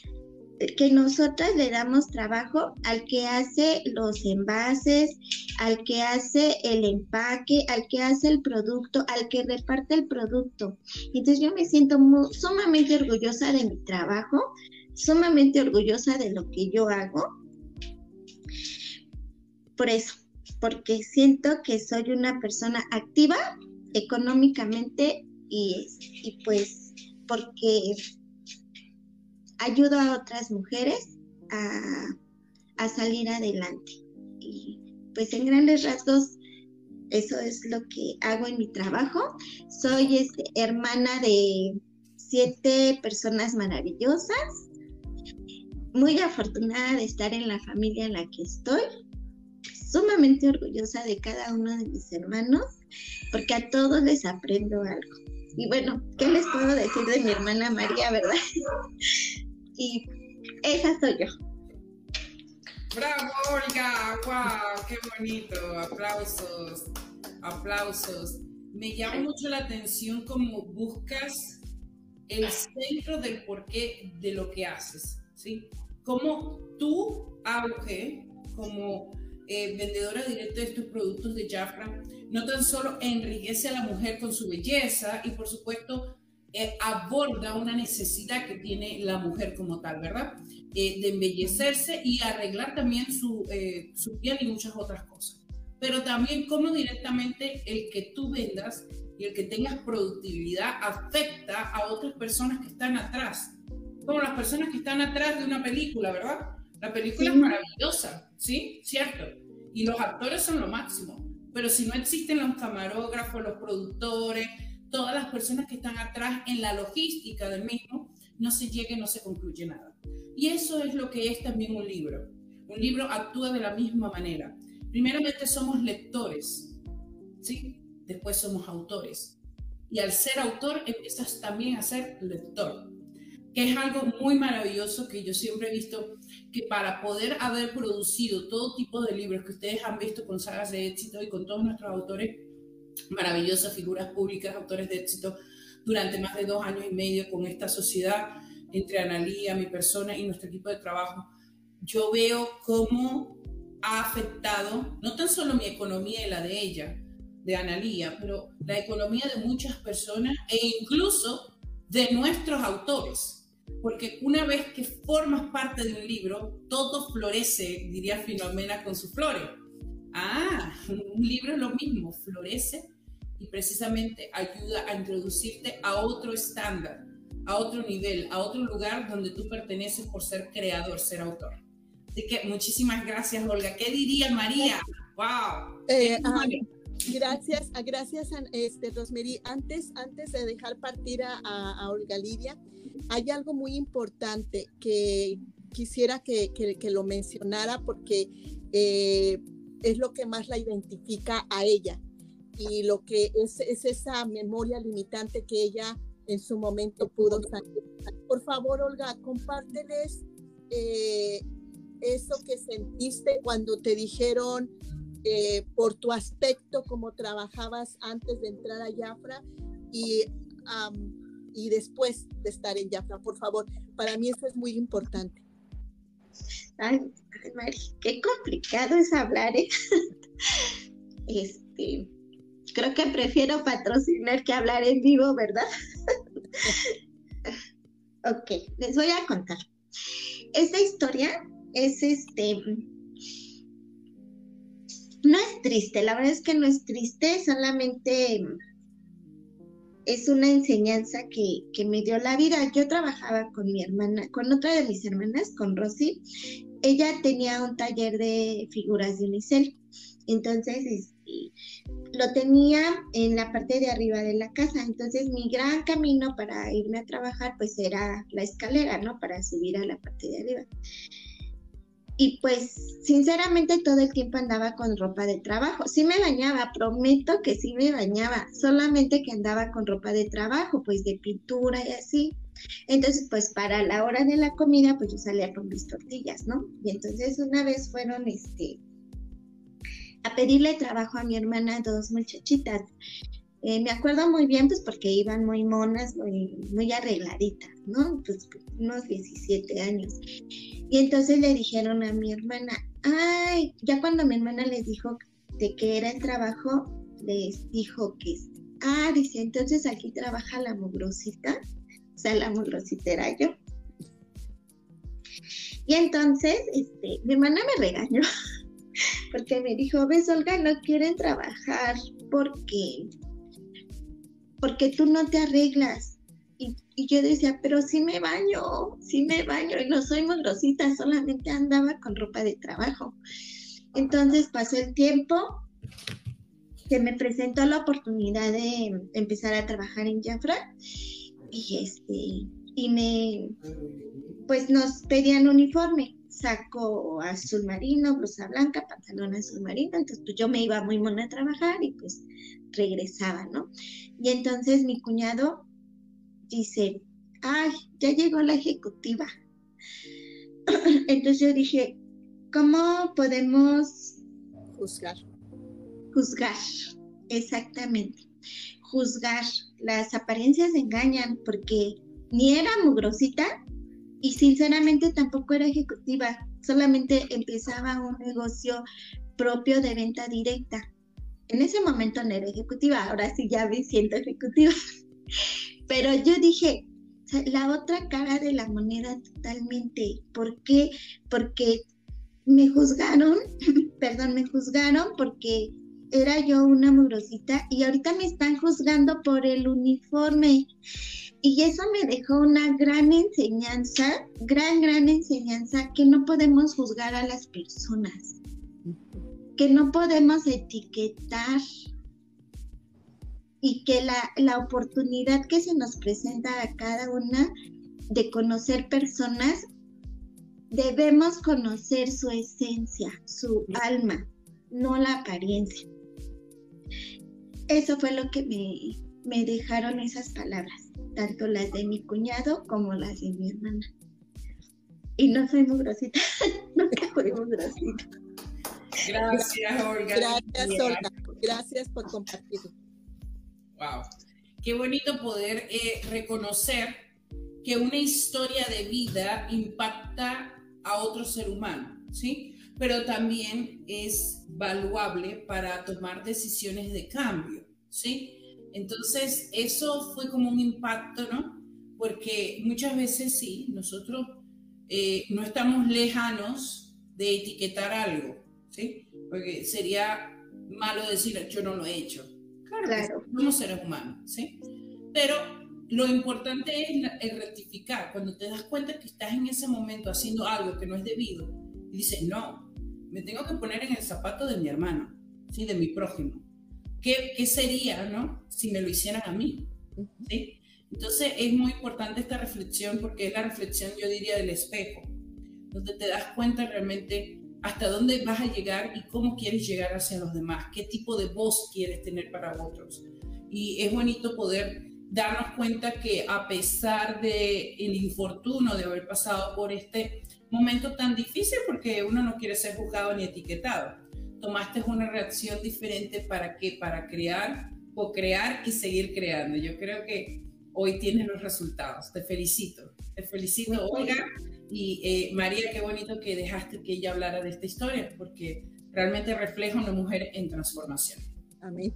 que nosotras le damos trabajo al que hace los envases, al que hace el empaque, al que hace el producto, al que reparte el producto. Entonces yo me siento sumamente orgullosa de mi trabajo, sumamente orgullosa de lo que yo hago. Por eso, porque siento que soy una persona activa económicamente y, y pues porque ayudo a otras mujeres a, salir adelante. Y pues en grandes rasgos, eso es lo que hago en mi trabajo. Soy este, hermana de siete personas maravillosas, muy afortunada de estar en la familia en la que estoy, sumamente orgullosa de cada uno de mis hermanos, porque a todos les aprendo algo. Y bueno, ¿qué les puedo decir de mi hermana María, verdad? <laughs> y esa soy yo. Bravo, Olga, wow, qué bonito, aplausos, aplausos. Me llama mucho la atención cómo buscas el centro del porqué de lo que haces, ¿sí? Cómo tu auge como eh, vendedora directa de estos productos de Jafra no tan solo enriquece a la mujer con su belleza y por supuesto eh, aborda una necesidad que tiene la mujer como tal, ¿verdad? Eh, de embellecerse y arreglar también su, piel y muchas otras cosas. Pero también cómo directamente el que tú vendas y el que tengas productividad afecta a otras personas que están atrás, como las personas que están atrás de una película, ¿verdad? La película es maravillosa, ¿sí? Cierto. Y los actores son lo máximo. Pero si no existen los camarógrafos, los productores, todas las personas que están atrás en la logística del mismo, no se llegue, no se concluye nada. Y eso es lo que es también un libro. Un libro actúa de la misma manera. Primeramente somos lectores, ¿sí? Después somos autores. Y al ser autor empiezas también a ser lector, que es algo muy maravilloso que yo siempre he visto que para poder haber producido todo tipo de libros que ustedes han visto con sagas de éxito y con todos nuestros autores, maravillosas figuras públicas, autores de éxito, durante más de dos años y medio con esta sociedad entre Analía, mi persona y nuestro equipo de trabajo, yo veo cómo ha afectado no tan solo mi economía y la de ella, de Analía, pero la economía de muchas personas e incluso de nuestros autores. Porque una vez que formas parte de un libro, todo florece, diría Filomena, con sus flores. Ah, un libro es lo mismo, florece y precisamente ayuda a introducirte a otro estándar, a otro nivel, a otro lugar donde tú perteneces por ser creador, ser autor. Así que muchísimas gracias, Olga. ¿Qué diría María? ¡Wow! Eh, gracias, ah, gracias, este, Rosemary. Antes, antes de dejar partir a, Olga Lidia, hay algo muy importante que quisiera que, que, lo mencionara porque eh, es lo que más la identifica a ella y lo que es, es esa memoria limitante que ella en su momento pudo salir. Por favor, Olga, compárteles eh, eso que sentiste cuando te dijeron eh, por tu aspecto, como trabajabas antes de entrar a Jafra y, y después de estar en Jafra. Por favor, para mí eso es muy importante. Ay, qué complicado es hablar, ¿eh? <laughs> Este, creo que prefiero patrocinar que hablar en vivo, ¿verdad? <laughs> ok, les voy a contar. Esta historia es este. No es triste, la verdad es que no es triste, solamente es una enseñanza que, que, me dio la vida. Yo trabajaba con mi hermana, con otra de mis hermanas, con Rosy. Ella tenía un taller de figuras de unicel. Entonces, este, lo tenía en la parte de arriba de la casa. Entonces mi gran camino para irme a trabajar pues era la escalera, ¿no? Para subir a la parte de arriba. Y pues sinceramente todo el tiempo andaba con ropa de trabajo. Sí me bañaba, prometo que sí me bañaba, solamente que andaba con ropa de trabajo, pues de pintura y así. Entonces, pues para la hora de la comida, pues yo salía con mis tortillas, ¿no? Y entonces una vez fueron, este, a pedirle trabajo a mi hermana dos muchachitas. Eh, me acuerdo muy bien, pues porque iban muy monas, muy, arregladitas, ¿no? Pues unos 17 años. Y entonces le dijeron a mi hermana, ay, ya cuando mi hermana les dijo de que era el trabajo, les dijo que, ah, dice, entonces aquí trabaja la mugrosita, o sea, la mugrosita era yo. Y entonces, este, mi hermana me regañó <laughs> porque me dijo, ves, Olga, no quieren trabajar porque, porque tú no te arreglas. Y, yo decía, pero sí me baño, sí me baño y no soy grosita, solamente andaba con ropa de trabajo. Entonces pasó el tiempo, se me presentó la oportunidad de empezar a trabajar en Jafra y este y me pues nos pedían uniforme saco azul marino, blusa blanca, pantalón azul marino, entonces pues yo me iba muy mona a trabajar y pues regresaba, ¿no? Y entonces mi cuñado dice, ay, ya llegó la ejecutiva. <clears throat> entonces yo dije, ¿cómo podemos juzgar? Juzgar, exactamente. Juzgar. Las apariencias engañan porque ni era mugrosita, y sinceramente tampoco era ejecutiva, solamente empezaba un negocio propio de venta directa. En ese momento no era ejecutiva, ahora sí ya me siento ejecutiva. <laughs> Pero yo dije, la otra cara de la moneda totalmente. ¿Por qué? Porque me juzgaron, <laughs> perdón, me juzgaron porque era yo una mugrosita y ahorita me están juzgando por el uniforme. Y eso me dejó una gran enseñanza, gran, gran enseñanza, que no podemos juzgar a las personas, que no podemos etiquetar y que la, la oportunidad que se nos presenta a cada una de conocer personas, debemos conocer su esencia, su alma, no la apariencia. Eso fue lo que me, me dejaron esas palabras tanto las de mi cuñado como las de mi hermana. Y no soy muy grosita, nunca fui muy grosita. Gracias, Olga. Gracias, Olga. Gracias por compartir. Wow. Qué bonito poder eh, reconocer que una historia de vida impacta a otro ser humano, ¿sí? Pero también es valuable para tomar decisiones de cambio, ¿sí? Entonces, eso fue como un impacto, ¿no? Porque muchas veces sí, nosotros eh, no estamos lejanos de etiquetar algo, ¿sí? Porque sería malo decir, yo no lo he hecho. Claro, claro. somos seres humanos, ¿sí? Pero lo importante es, rectificar. Cuando te das cuenta que estás en ese momento haciendo algo que no es debido, y dices, no, me tengo que poner en el zapato de mi hermano, ¿sí? De mi prójimo ¿Qué, sería, no? Si me lo hicieran a mí. ¿sí? Entonces es muy importante esta reflexión porque es la reflexión, yo diría, del espejo, donde te das cuenta realmente hasta dónde vas a llegar y cómo quieres llegar hacia los demás, qué tipo de voz quieres tener para otros. Y es bonito poder darnos cuenta que a pesar de el infortunio de haber pasado por este momento tan difícil, porque uno no quiere ser juzgado ni etiquetado, tomaste una reacción diferente para qué, para crear o crear y seguir creando. Yo creo que hoy tienes los resultados. Te felicito. Te felicito, Olga. Y eh, María, qué bonito que dejaste que ella hablara de esta historia, porque realmente refleja una mujer en transformación. Amén.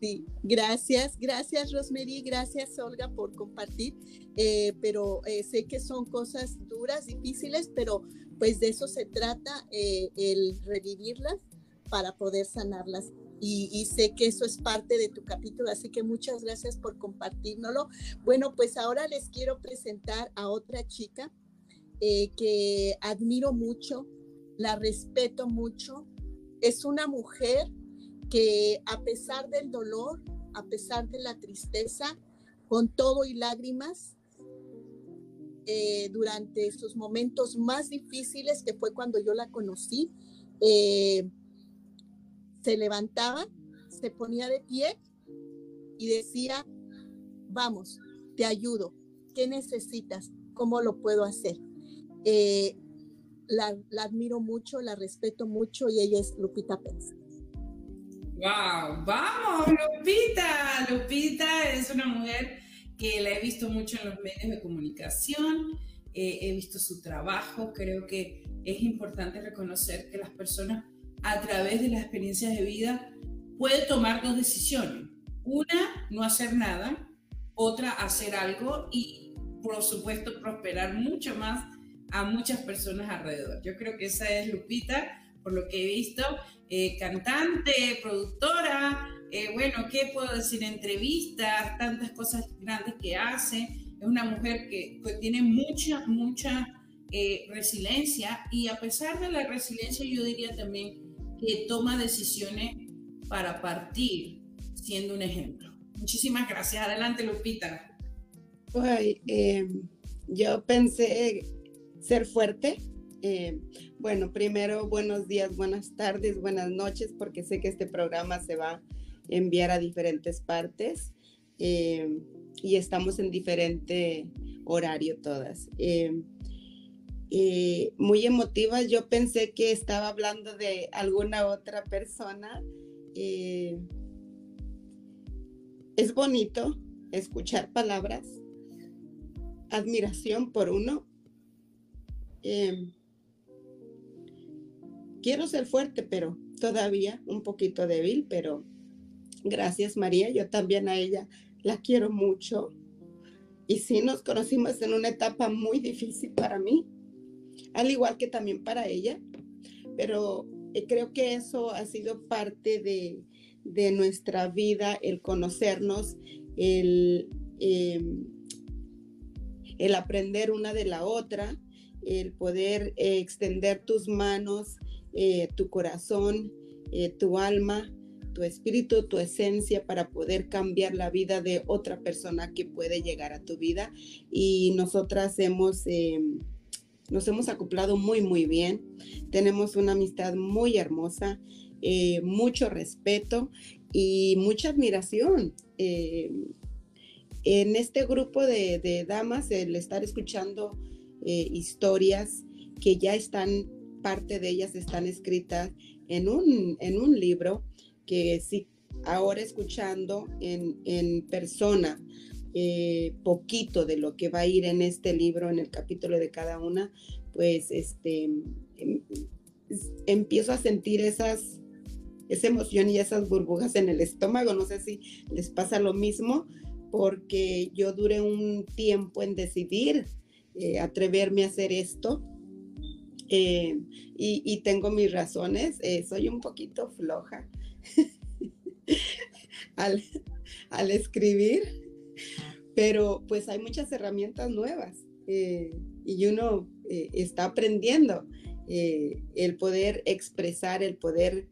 Sí, gracias, gracias Rosemary, gracias Olga por compartir, eh, pero eh, sé que son cosas duras, difíciles, pero pues de eso se trata, el revivirlas para poder sanarlas. Y, sé que eso es parte de tu capítulo, así que muchas gracias por compartirnoslo. Bueno, pues ahora les quiero presentar a otra chica eh, que admiro mucho, la respeto mucho. Es una mujer que a pesar del dolor, a pesar de la tristeza, con todo y lágrimas, eh, durante sus momentos más difíciles, que fue cuando yo la conocí, eh, se levantaba, se ponía de pie y decía, vamos, te ayudo, ¿qué necesitas? ¿Cómo lo puedo hacer? Eh, la, admiro mucho, la respeto mucho y ella es Lupita Pérez. ¡Wow! ¡Vamos, Lupita! Lupita es una mujer que la he visto mucho en los medios de comunicación, eh, he visto su trabajo, creo que es importante reconocer que las personas a través de las experiencias de vida pueden tomar dos decisiones. Una, no hacer nada, otra, hacer algo y por supuesto prosperar mucho más a muchas personas alrededor. Yo creo que esa es Lupita, por lo que he visto, eh, cantante, productora, eh, bueno, ¿qué puedo decir? Entrevistas, tantas cosas grandes que hace. Es una mujer que, tiene mucha, mucha eh, resiliencia y a pesar de la resiliencia yo diría también que toma decisiones para partir siendo un ejemplo. Muchísimas gracias. Adelante, Lupita. Pues, yo pensé ser fuerte. bueno, primero buenos días, buenas tardes, buenas noches, porque sé que este programa se va enviar a diferentes partes eh, y estamos en diferente horario todas. Eh, eh, muy emotivas, yo pensé que estaba hablando de alguna otra persona. es bonito escuchar palabras, admiración por uno. Quiero ser fuerte, pero todavía un poquito débil, pero Gracias María, yo también a ella la quiero mucho. Y sí, nos conocimos en una etapa muy difícil para mí, al igual que también para ella, pero eh, creo que eso ha sido parte de, nuestra vida, el conocernos, el, em, el aprender una de la otra, el poder eh, extender tus manos, eh, tu corazón, tu alma tu espíritu, tu esencia para poder cambiar la vida de otra persona que puede llegar a tu vida. Y nosotras hemos, eh, nos hemos acoplado muy, muy bien. Tenemos una amistad muy hermosa, eh, mucho respeto y mucha admiración. Eh, en este grupo de, damas, el estar escuchando historias que ya están, parte de ellas están escritas en un, en un libro, que sí, ahora escuchando en, persona eh, poquito de lo que va a ir en este libro, en el capítulo de cada una, pues este, em, empiezo a sentir esas, esa emoción y esas burbujas en el estómago. No sé si les pasa lo mismo, porque yo duré un tiempo en decidir eh, atreverme a hacer esto. Eh, y, tengo mis razones, soy un poquito floja, <laughs> al, escribir, pero pues hay muchas herramientas nuevas eh, y uno eh, está aprendiendo eh, el poder expresar, el poder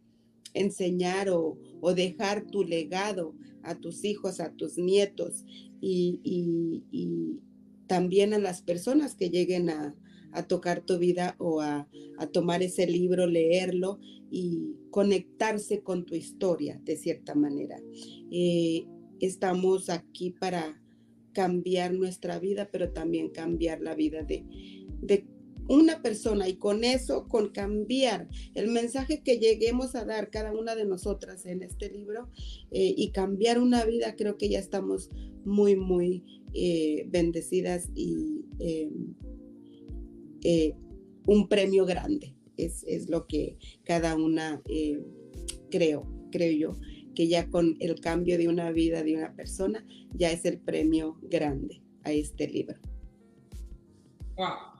enseñar o, dejar tu legado a tus hijos, a tus nietos y, también a las personas que lleguen a, tocar tu vida o a, tomar ese libro, leerlo y conectarse con tu historia de cierta manera. Eh, estamos aquí para cambiar nuestra vida, pero también cambiar la vida de, de una persona y con eso, con cambiar el mensaje que lleguemos a dar cada una de nosotras en este libro eh, y cambiar una vida, creo que ya estamos muy, muy eh, bendecidas y un premio grande es, lo que cada una eh, creo, creo yo, que ya con el cambio de una vida de una persona ya es el premio grande a este libro. ¡Wow!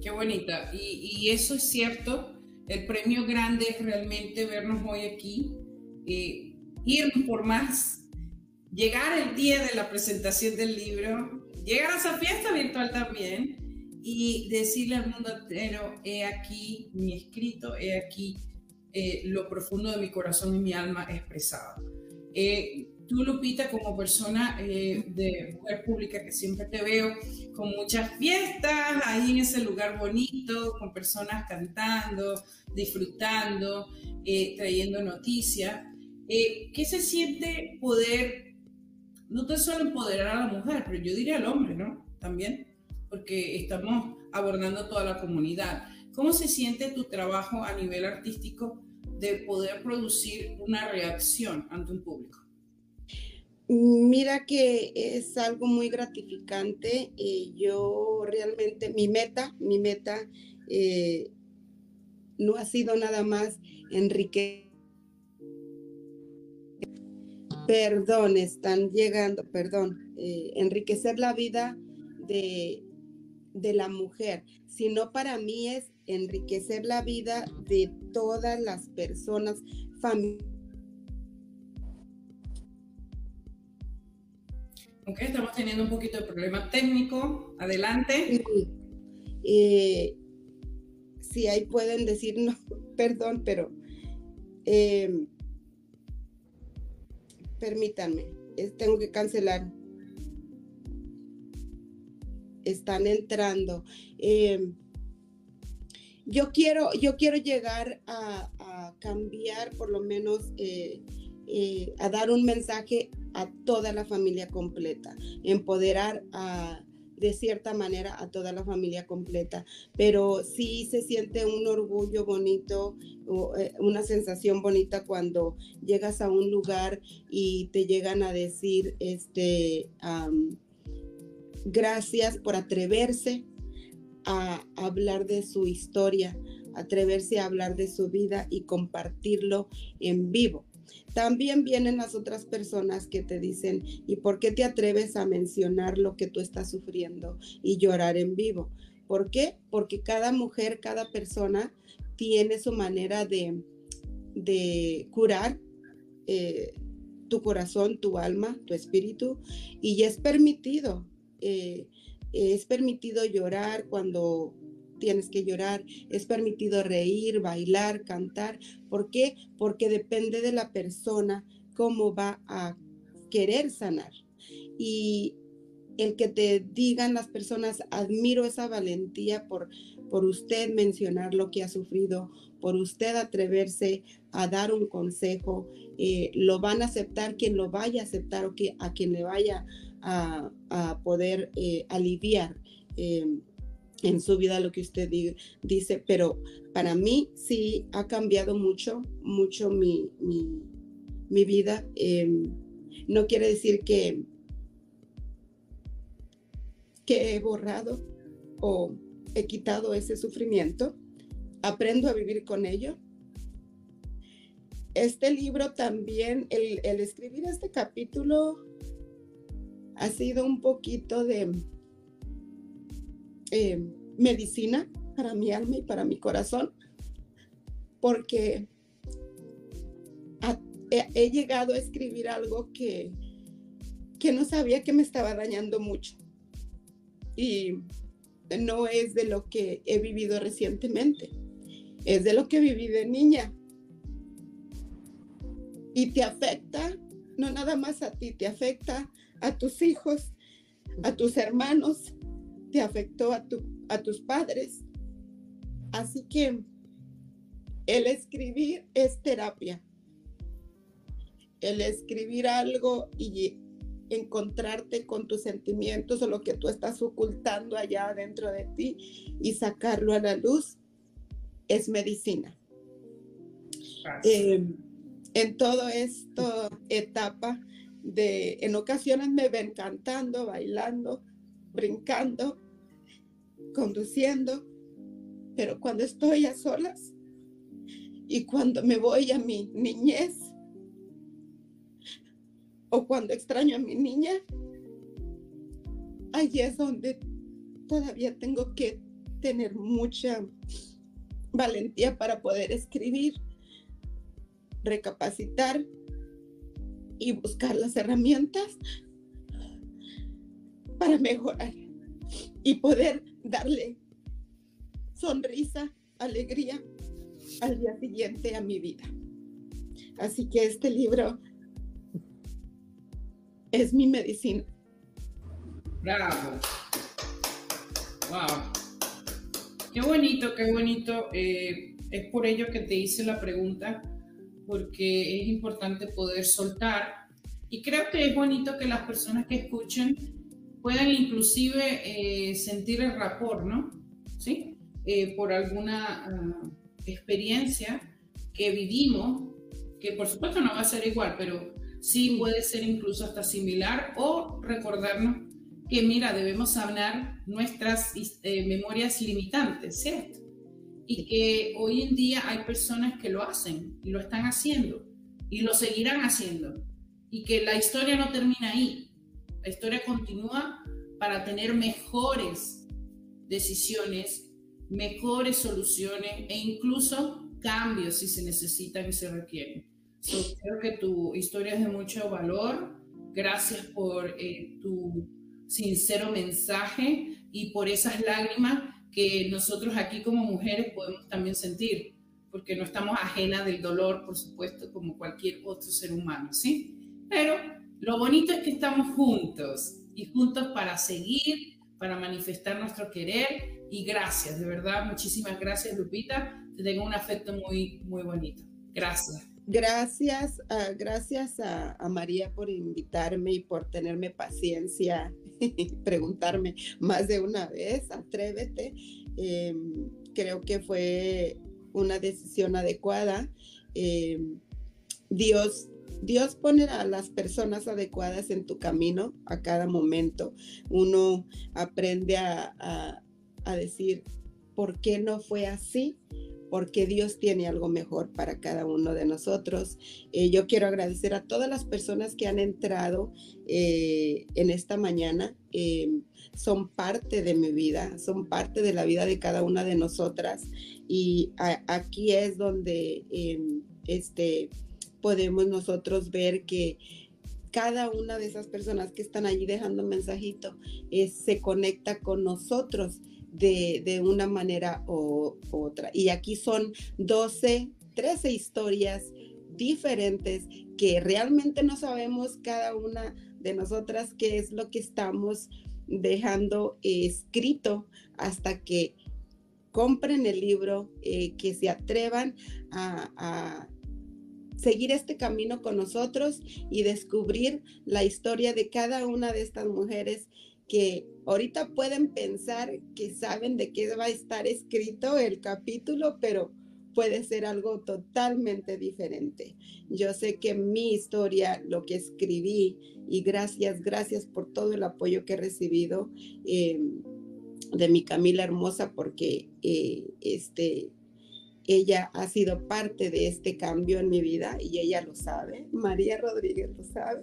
Qué bonita. Y, eso es cierto. El premio grande es realmente vernos hoy aquí, eh, irnos por más, llegar el día de la presentación del libro, llegar a esa fiesta virtual también y decirle al mundo entero, he aquí mi escrito, he aquí eh, lo profundo de mi corazón y mi alma expresado. Eh, tú, Lupita, como persona eh, de mujer pública que siempre te veo con muchas fiestas, ahí en ese lugar bonito, con personas cantando, disfrutando, trayendo noticias, ¿qué se siente poder, no tan solo empoderar a la mujer, pero yo diría al hombre, ¿no? También, porque estamos abordando toda la comunidad. ¿Cómo se siente tu trabajo a nivel artístico de poder producir una reacción ante un público? Mira que es algo muy gratificante. Yo realmente, mi meta, mi meta eh, no ha sido nada más enriquecer. Perdón, están llegando, perdón, eh, enriquecer la vida de, de la mujer, sino para mí es enriquecer la vida de todas las personas, familias. Ok, estamos teniendo un poquito de problema técnico. Adelante. Eh, si ahí pueden decir, <laughs> no, perdón, pero em, permítanme, tengo que cancelar. Están entrando. Eh, yo quiero, yo quiero llegar a, cambiar, por lo menos, eh, eh, a dar un mensaje a toda la familia completa, empoderar a, de cierta manera a toda la familia completa, pero sí se siente un orgullo bonito, eh, una sensación bonita cuando llegas a un lugar y te llegan a decir, este, gracias por atreverse a hablar de su historia, atreverse a hablar de su vida y compartirlo en vivo. También vienen las otras personas que te dicen, ¿y por qué te atreves a mencionar lo que tú estás sufriendo y llorar en vivo? ¿Por qué? Porque cada mujer, cada persona tiene su manera de, de curar eh, tu corazón, tu alma, tu espíritu, y es permitido. Eh, es permitido llorar cuando tienes que llorar, es permitido reír, bailar, cantar. ¿Por qué? Porque depende de la persona cómo va a querer sanar. Y el que te digan las personas, admiro esa valentía por, por usted mencionar lo que ha sufrido, por usted atreverse a dar un consejo, eh, lo van a aceptar quien lo vaya a aceptar o que, a quien le vaya a, poder eh, aliviar eh, en su vida lo que usted dice, pero para mí sí ha cambiado mucho, mucho mi, mi, vida. Em, no quiere decir que, que he borrado o he quitado ese sufrimiento. Aprendo a vivir con ello. Este libro también, el, el escribir este capítulo ha sido un poquito de eh, medicina para mi alma y para mi corazón, porque he, llegado a escribir algo que, que no sabía que me estaba dañando mucho. Y no es de lo que he vivido recientemente, es de lo que viví de niña. Y te afecta, no nada más a ti, te afecta a tus hijos, a tus hermanos, te afectó a, tu, a tus padres. Así que el escribir es terapia. El escribir algo y encontrarte con tus sentimientos o lo que tú estás ocultando allá dentro de ti y sacarlo a la luz es medicina. Eh, en todo esto etapa de, en ocasiones me ven cantando, bailando, brincando, conduciendo, pero cuando estoy a solas y cuando me voy a mi niñez o cuando extraño a mi niña, ahí es donde todavía tengo que tener mucha valentía para poder escribir, recapacitar y buscar las herramientas para mejorar y poder darle sonrisa, alegría al día siguiente a mi vida. Así que este libro es mi medicina. Bravo. Wow. Qué bonito, qué bonito. Eh, es por ello que te hice la pregunta, porque es importante poder soltar. Y creo que es bonito que las personas que escuchen puedan inclusive eh, sentir el rapor, ¿no? ¿Sí? Eh, por alguna ah, experiencia que vivimos, que por supuesto no va a ser igual, pero sí puede ser incluso hasta similar o recordarnos que, mira, debemos sanar nuestras eh, memorias limitantes, ¿cierto? Y que hoy en día hay personas que lo hacen y lo están haciendo y lo seguirán haciendo. Y que la historia no termina ahí. La historia continúa para tener mejores decisiones, mejores soluciones e incluso cambios si se necesitan y se requieren. creo que tu historia es de mucho valor. Gracias por eh, tu sincero mensaje y por esas lágrimas que nosotros aquí como mujeres podemos también sentir, porque no estamos ajenas del dolor, por supuesto, como cualquier otro ser humano, ¿sí? Pero lo bonito es que estamos juntos y juntos para seguir, para manifestar nuestro querer y gracias, de verdad, muchísimas gracias Lupita, te tengo un afecto muy, muy bonito. Gracias. Gracias, uh, gracias a, María por invitarme y por tenerme paciencia y <laughs> preguntarme más de una vez. Atrévete. Eh, creo que fue una decisión adecuada. Eh, Dios, Dios pone a las personas adecuadas en tu camino a cada momento. Uno aprende a, decir, ¿por qué no fue así? porque Dios tiene algo mejor para cada uno de nosotros. Eh, yo quiero agradecer a todas las personas que han entrado eh, en esta mañana. Eh, son parte de mi vida, son parte de la vida de cada una de nosotras. Y aquí es donde em, este, podemos nosotros ver que cada una de esas personas que están allí dejando mensajito se conecta con nosotros de, una manera u otra. Y aquí son 12, 13 historias diferentes que realmente no sabemos cada una de nosotras qué es lo que estamos dejando escrito hasta que compren el libro, eh, que se atrevan a, seguir este camino con nosotros y descubrir la historia de cada una de estas mujeres que ahorita pueden pensar que saben de qué va a estar escrito el capítulo, pero puede ser algo totalmente diferente. Yo sé que mi historia, lo que escribí, y gracias, gracias por todo el apoyo que he recibido eh, de mi Camila Hermosa, porque eh, este, ella ha sido parte de este cambio en mi vida y ella lo sabe. María Rodríguez lo sabe.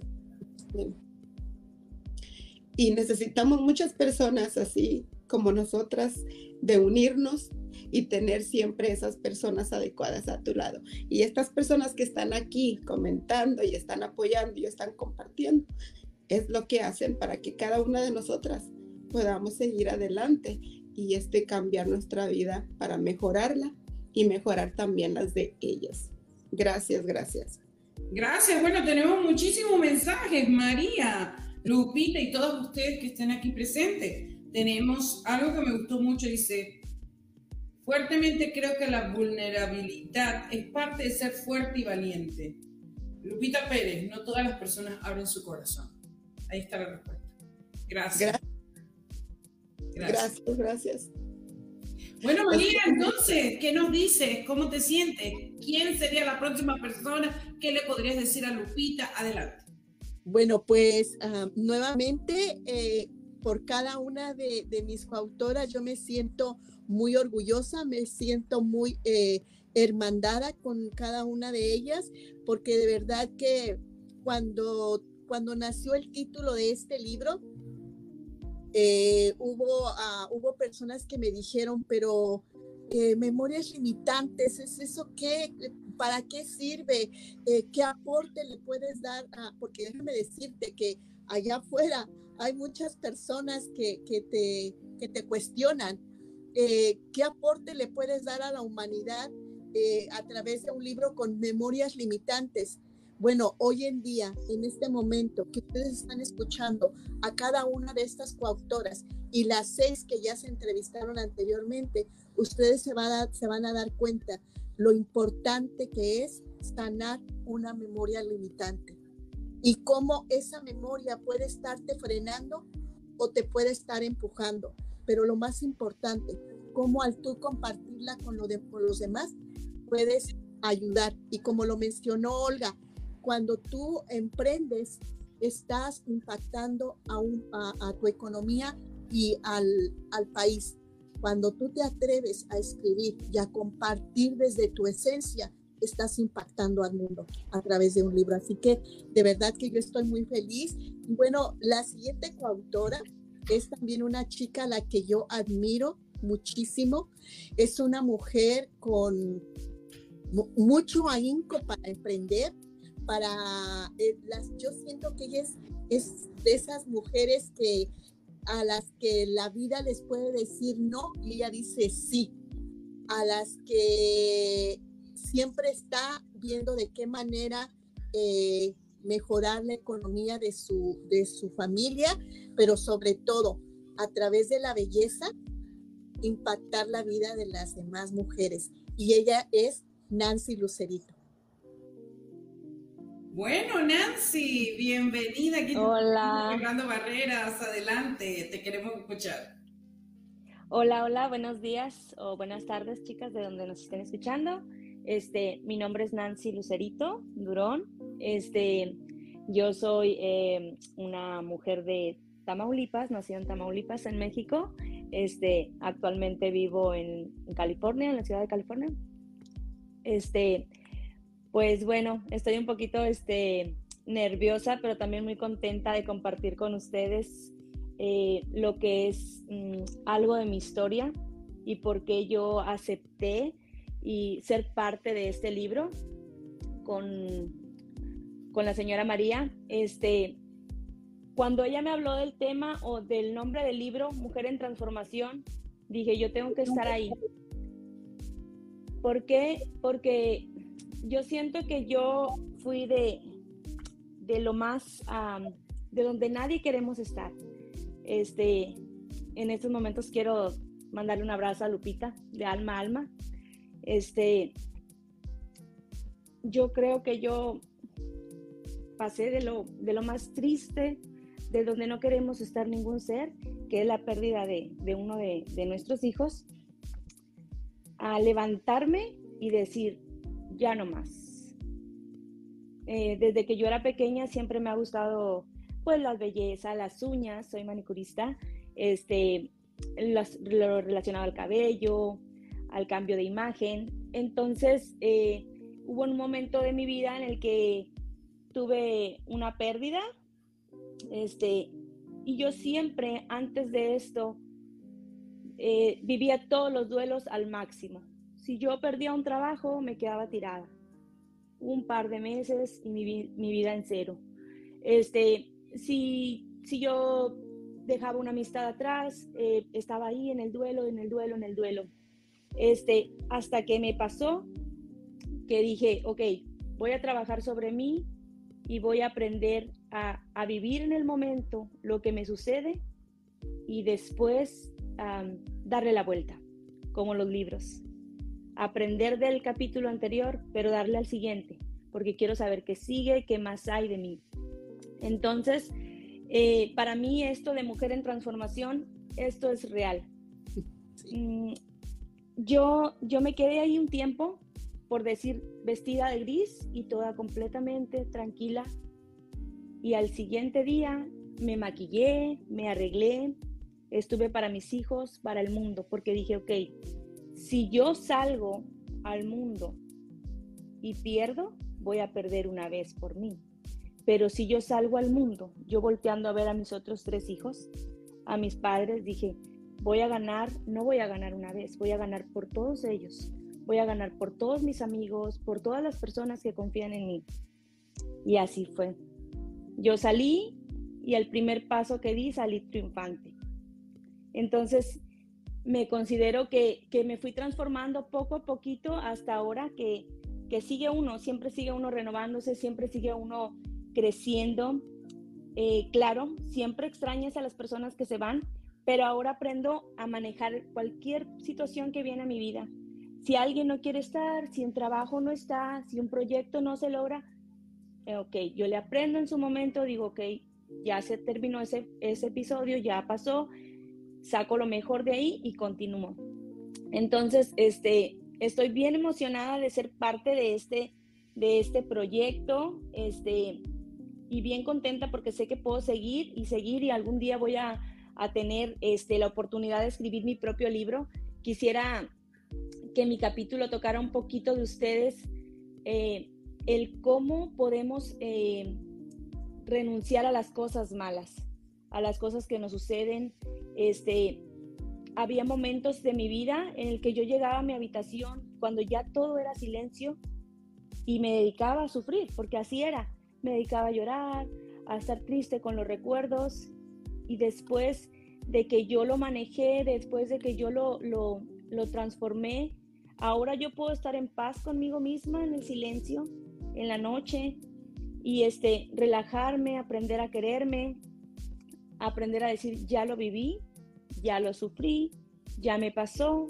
Y necesitamos muchas personas así como nosotras de unirnos y tener siempre esas personas adecuadas a tu lado. Y estas personas que están aquí comentando y están apoyando y están compartiendo, es lo que hacen para que cada una de nosotras podamos seguir adelante y este cambiar nuestra vida para mejorarla y mejorar también las de ellas. Gracias, gracias. Gracias. Bueno, tenemos muchísimos mensajes, María. Lupita y todos ustedes que estén aquí presentes. Tenemos algo que me gustó mucho, dice, fuertemente creo que la vulnerabilidad es parte de ser fuerte y valiente. Lupita Pérez, no todas las personas abren su corazón. Ahí está la respuesta. Gracias. Gracias, gracias. gracias. Bueno, María, entonces, ¿qué nos dices? ¿Cómo te sientes? ¿Quién sería la próxima persona? ¿Qué le podrías decir a Lupita? Adelante. Bueno, pues uh, nuevamente, eh, por cada una de, de, mis coautoras, yo me siento muy orgullosa, me siento muy eh, hermandada con cada una de ellas, porque de verdad que cuando, cuando nació el título de este libro, eh, hubo, uh, hubo personas que me dijeron, pero eh, memorias limitantes, ¿es eso qué? ¿Para qué sirve? Eh, ¿Qué aporte le puedes dar? A, porque déjame decirte que allá afuera hay muchas personas que, que, te, que te cuestionan. Eh, ¿Qué aporte le puedes dar a la humanidad eh, a través de un libro con memorias limitantes. Bueno, hoy en día, en este momento que ustedes están escuchando a cada una de estas coautoras y las seis que ya se entrevistaron anteriormente, ustedes se, van a dar cuenta lo importante que es sanar una memoria limitante y cómo esa memoria puede estarte frenando o te puede estar empujando. Pero lo más importante, cómo al tú compartirla con los demás, puedes ayudar. Y como lo mencionó Olga, cuando tú emprendes, estás impactando a, a, tu economía y al, al país. Cuando tú te atreves a escribir y a compartir desde tu esencia, estás impactando al mundo a través de un libro. Así que de verdad que yo estoy muy feliz. Y bueno, la siguiente coautora es también una chica a la que yo admiro muchísimo. Es una mujer con mucho ahínco para emprender, para eh, las, yo siento que ella es, de esas mujeres que a las que la vida les puede decir no y ella dice sí, a las que siempre está viendo de qué manera eh, mejorar la economía de su, de su familia, pero sobre todo a través de la belleza, impactar la vida de las demás mujeres. Y ella es Nancy Lucerito. Bueno, Nancy, bienvenida aquí. Hola. Quebrando barreras, adelante, te queremos escuchar. Hola, hola, buenos días o buenas tardes, chicas, de donde nos estén escuchando. Este, mi nombre es Nancy Lucerito Durón. Este, yo soy eh, una mujer de Tamaulipas, nacida en Tamaulipas, en México. Este, actualmente vivo en, en California, en la ciudad de California. Este, pues bueno, estoy un poquito este, nerviosa, pero también muy contenta de compartir con ustedes eh, lo que es mm, algo de mi historia y por qué yo acepté y ser parte de este libro con, con la señora María. Este, cuando ella me habló del tema o del nombre del libro, Mujer en Transformación, dije, yo tengo que estar ahí. ¿Por qué? Porque yo siento que yo fui de, de lo más, de donde nadie queremos estar. Este, en estos momentos quiero mandarle un abrazo a Lupita, de alma a alma. Este, yo creo que yo pasé de lo, de lo más triste, de donde no queremos estar ningún ser, que es la pérdida de, de uno de, de nuestros hijos, a levantarme y decir, ya no más. Eh, desde que yo era pequeña siempre me ha gustado pues la belleza, las uñas, soy manicurista, este, lo relacionado al cabello, al cambio de imagen. Entonces eh, hubo un momento de mi vida en el que tuve una pérdida, este, y yo siempre antes de esto eh, vivía todos los duelos al máximo si yo perdía un trabajo, me quedaba tirada. Un par de meses y mi, vida en cero. Este, si, si yo dejaba una amistad atrás, eh, estaba ahí en el duelo, en el duelo, en el duelo. Este, hasta que me pasó que dije, ok, voy a trabajar sobre mí y voy a aprender a, vivir en el momento lo que me sucede y después darle la vuelta, como los libros aprender del capítulo anterior, pero darle al siguiente, porque quiero saber qué sigue, qué más hay de mí. Entonces, eh, para mí esto de mujer en transformación, esto es real. Mm, yo, yo me quedé ahí un tiempo, por decir, vestida de gris y toda completamente tranquila. Y al siguiente día me maquillé, me arreglé, estuve para mis hijos, para el mundo, porque dije, ok, si yo salgo al mundo y pierdo, voy a perder una vez por mí. Pero si yo salgo al mundo, yo volteando a ver a mis otros tres hijos, a mis padres, dije, voy a ganar, no voy a ganar una vez, voy a ganar por todos ellos, voy a ganar por todos mis amigos, por todas las personas que confían en mí. Y así fue. Yo salí y el primer paso que di salí triunfante. Entonces, me considero que, que, me fui transformando poco a poquito hasta ahora que, que sigue uno, siempre sigue uno renovándose, siempre sigue uno creciendo. Eh, claro, siempre extrañas a las personas que se van, pero ahora aprendo a manejar cualquier situación que viene a mi vida. Si alguien no quiere estar, si un trabajo no está, si un proyecto no se logra, eh, ok, yo le aprendo en su momento, digo, ok, ya se terminó ese, ese episodio, ya pasó, saco lo mejor de ahí y continúo. Entonces, este, estoy bien emocionada de ser parte de este, de este proyecto, este, y bien contenta porque sé que puedo seguir y seguir y algún día voy a, a tener este, la oportunidad de escribir mi propio libro. Quisiera que mi capítulo tocara un poquito de ustedes, eh, el cómo podemos eh, renunciar a las cosas malas, a las cosas que nos suceden. Este, había momentos de mi vida en el que yo llegaba a mi habitación cuando ya todo era silencio y me dedicaba a sufrir, porque así era. Me dedicaba a llorar, a estar triste con los recuerdos y después de que yo lo manejé, después de que yo lo, lo, lo transformé, ahora yo puedo estar en paz conmigo misma en el silencio, en la noche, y este, relajarme, aprender a quererme, aprender a decir, ya lo viví, ya lo sufrí, ya me pasó,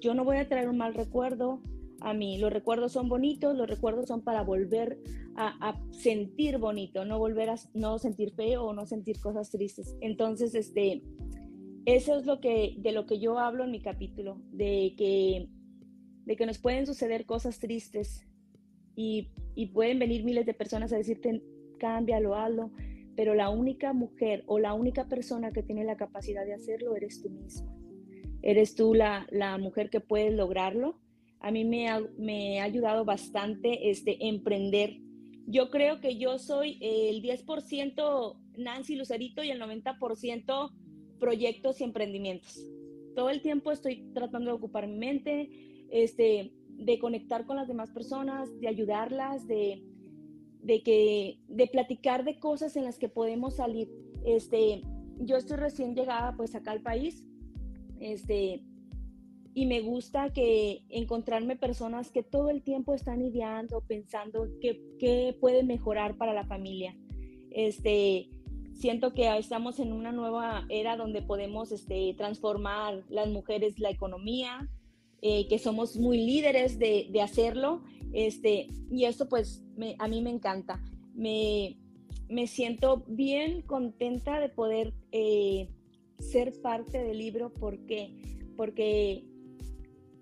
yo no voy a traer un mal recuerdo a mí. Los recuerdos son bonitos, los recuerdos son para volver a, sentir bonito, no volver a no sentir feo o no sentir cosas tristes. Entonces, este, eso es lo que, de lo que yo hablo en mi capítulo, de que, de que nos pueden suceder cosas tristes y, y pueden venir miles de personas a decirte, cámbialo, hazlo, pero la única mujer o la única persona que tiene la capacidad de hacerlo eres tú misma. Eres tú la, la mujer que puede lograrlo. A mí me ha, me ha ayudado bastante este, emprender. Yo creo que yo soy el 10% Nancy Lucerito y el 90% proyectos y emprendimientos. Todo el tiempo estoy tratando de ocupar mi mente, este, de conectar con las demás personas, de ayudarlas, de, de, que, de platicar de cosas en las que podemos salir. Este, yo estoy recién llegada pues acá al país, este, y me gusta que encontrarme personas que todo el tiempo están ideando, pensando qué, qué puede mejorar para la familia. Este, siento que estamos en una nueva era donde podemos este, transformar las mujeres la economía, eh, que somos muy líderes de, de, hacerlo, este, y esto pues a mí me encanta. Me, me, siento bien contenta de poder eh, ser parte del libro. ¿Por qué? Porque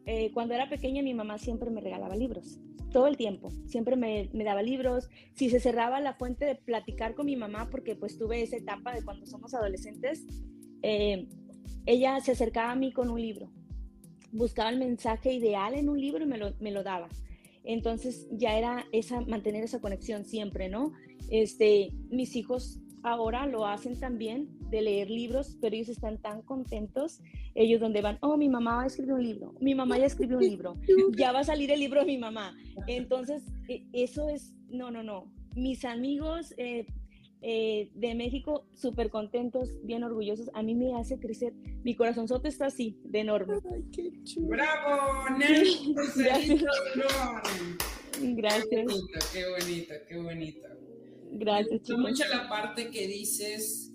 eh, cuando era pequeña mi mamá siempre me regalaba libros todo el tiempo. Siempre me, me, daba libros. Si se cerraba la fuente de platicar con mi mamá, porque pues tuve esa etapa de cuando somos adolescentes, ella se acercaba a mí con un libro. Buscaba el mensaje ideal en un libro y me lo, me lo daba. Entonces ya era esa, mantener esa conexión siempre, ¿no? Este, mis hijos ahora lo hacen también de leer libros, pero ellos están tan contentos, ellos donde van, oh, mi mamá va a escribir un libro, mi mamá ya escribió un libro, ya va a salir el libro de mi mamá. Entonces, e, eso es, no, no, no. Mis amigos eh, eh, de México, súper contentos, bien orgullosos, a mí me hace crecer, mi corazonzote está así, de enorme. Ay, qué chulo. ¡Bravo! Gracias. Gracias. Qué bonita, qué bonita, qué bonita. Gracias, Me mucho la parte que dices,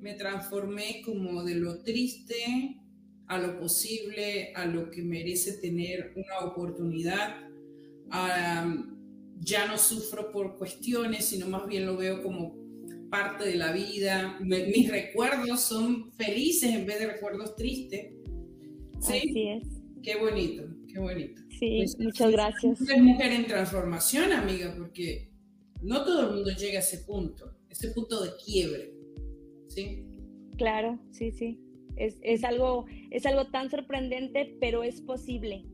me transformé como de lo triste a lo posible, a lo que merece tener una oportunidad. Ya no sufro por cuestiones, sino más bien lo veo como parte de la vida. mis recuerdos son felices en vez de recuerdos tristes. ¿Sí? Así es. Qué bonito, qué bonito. Sí, Pues, muchas gracias. Es mujer en transformación, amiga, porque no todo el mundo llega a ese punto, ese punto de quiebre. ¿Sí? Claro, sí, sí. Es, es, algo, es algo tan sorprendente, pero es posible.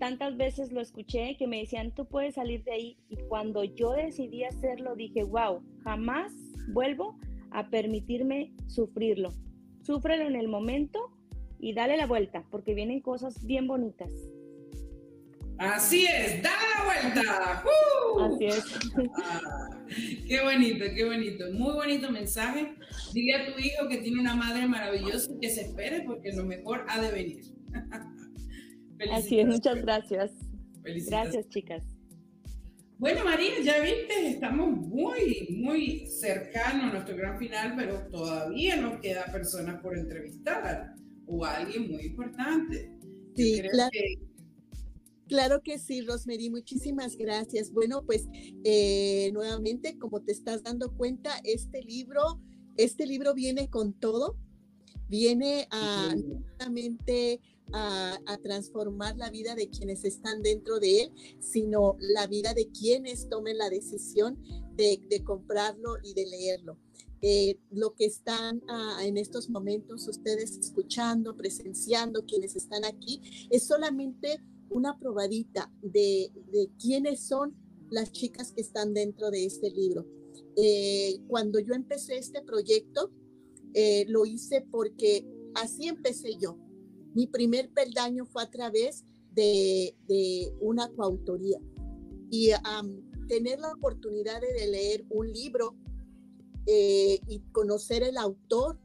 Tantas veces lo escuché que me decían, tú puedes salir de ahí. Y cuando yo decidí hacerlo, dije, wow, jamás vuelvo a permitirme sufrirlo. Súfrelo en el momento y dale la vuelta, porque vienen cosas bien bonitas. Así es, da la vuelta. Así es. Ah, <laughs> qué bonito, qué bonito. Muy bonito mensaje. Dile a tu hijo que tiene una madre maravillosa y que se espere porque lo mejor ha de venir. <laughs> Así es, muchas gracias. Gracias, chicas. Bueno, María, ya viste, estamos muy, muy cercanos a nuestro gran final, pero todavía nos queda personas por entrevistar o alguien muy importante. Sí, claro. Que... Claro que sí, Rosemary, muchísimas gracias. Bueno, pues eh, nuevamente, como te estás dando cuenta, este libro, este libro viene con todo, viene a a, transformar la vida de quienes están dentro de él, sino la vida de quienes tomen la decisión de, comprarlo y de leerlo. Eh, lo que están ah, en estos momentos ustedes escuchando, presenciando, quienes están aquí, es solamente una probadita de, quiénes son las chicas que están dentro de este libro. Eh, cuando yo empecé este proyecto, eh, lo hice porque así empecé yo. Mi primer peldaño fue a través de, una coautoría. Y tener la oportunidad de leer un libro eh, y conocer el autor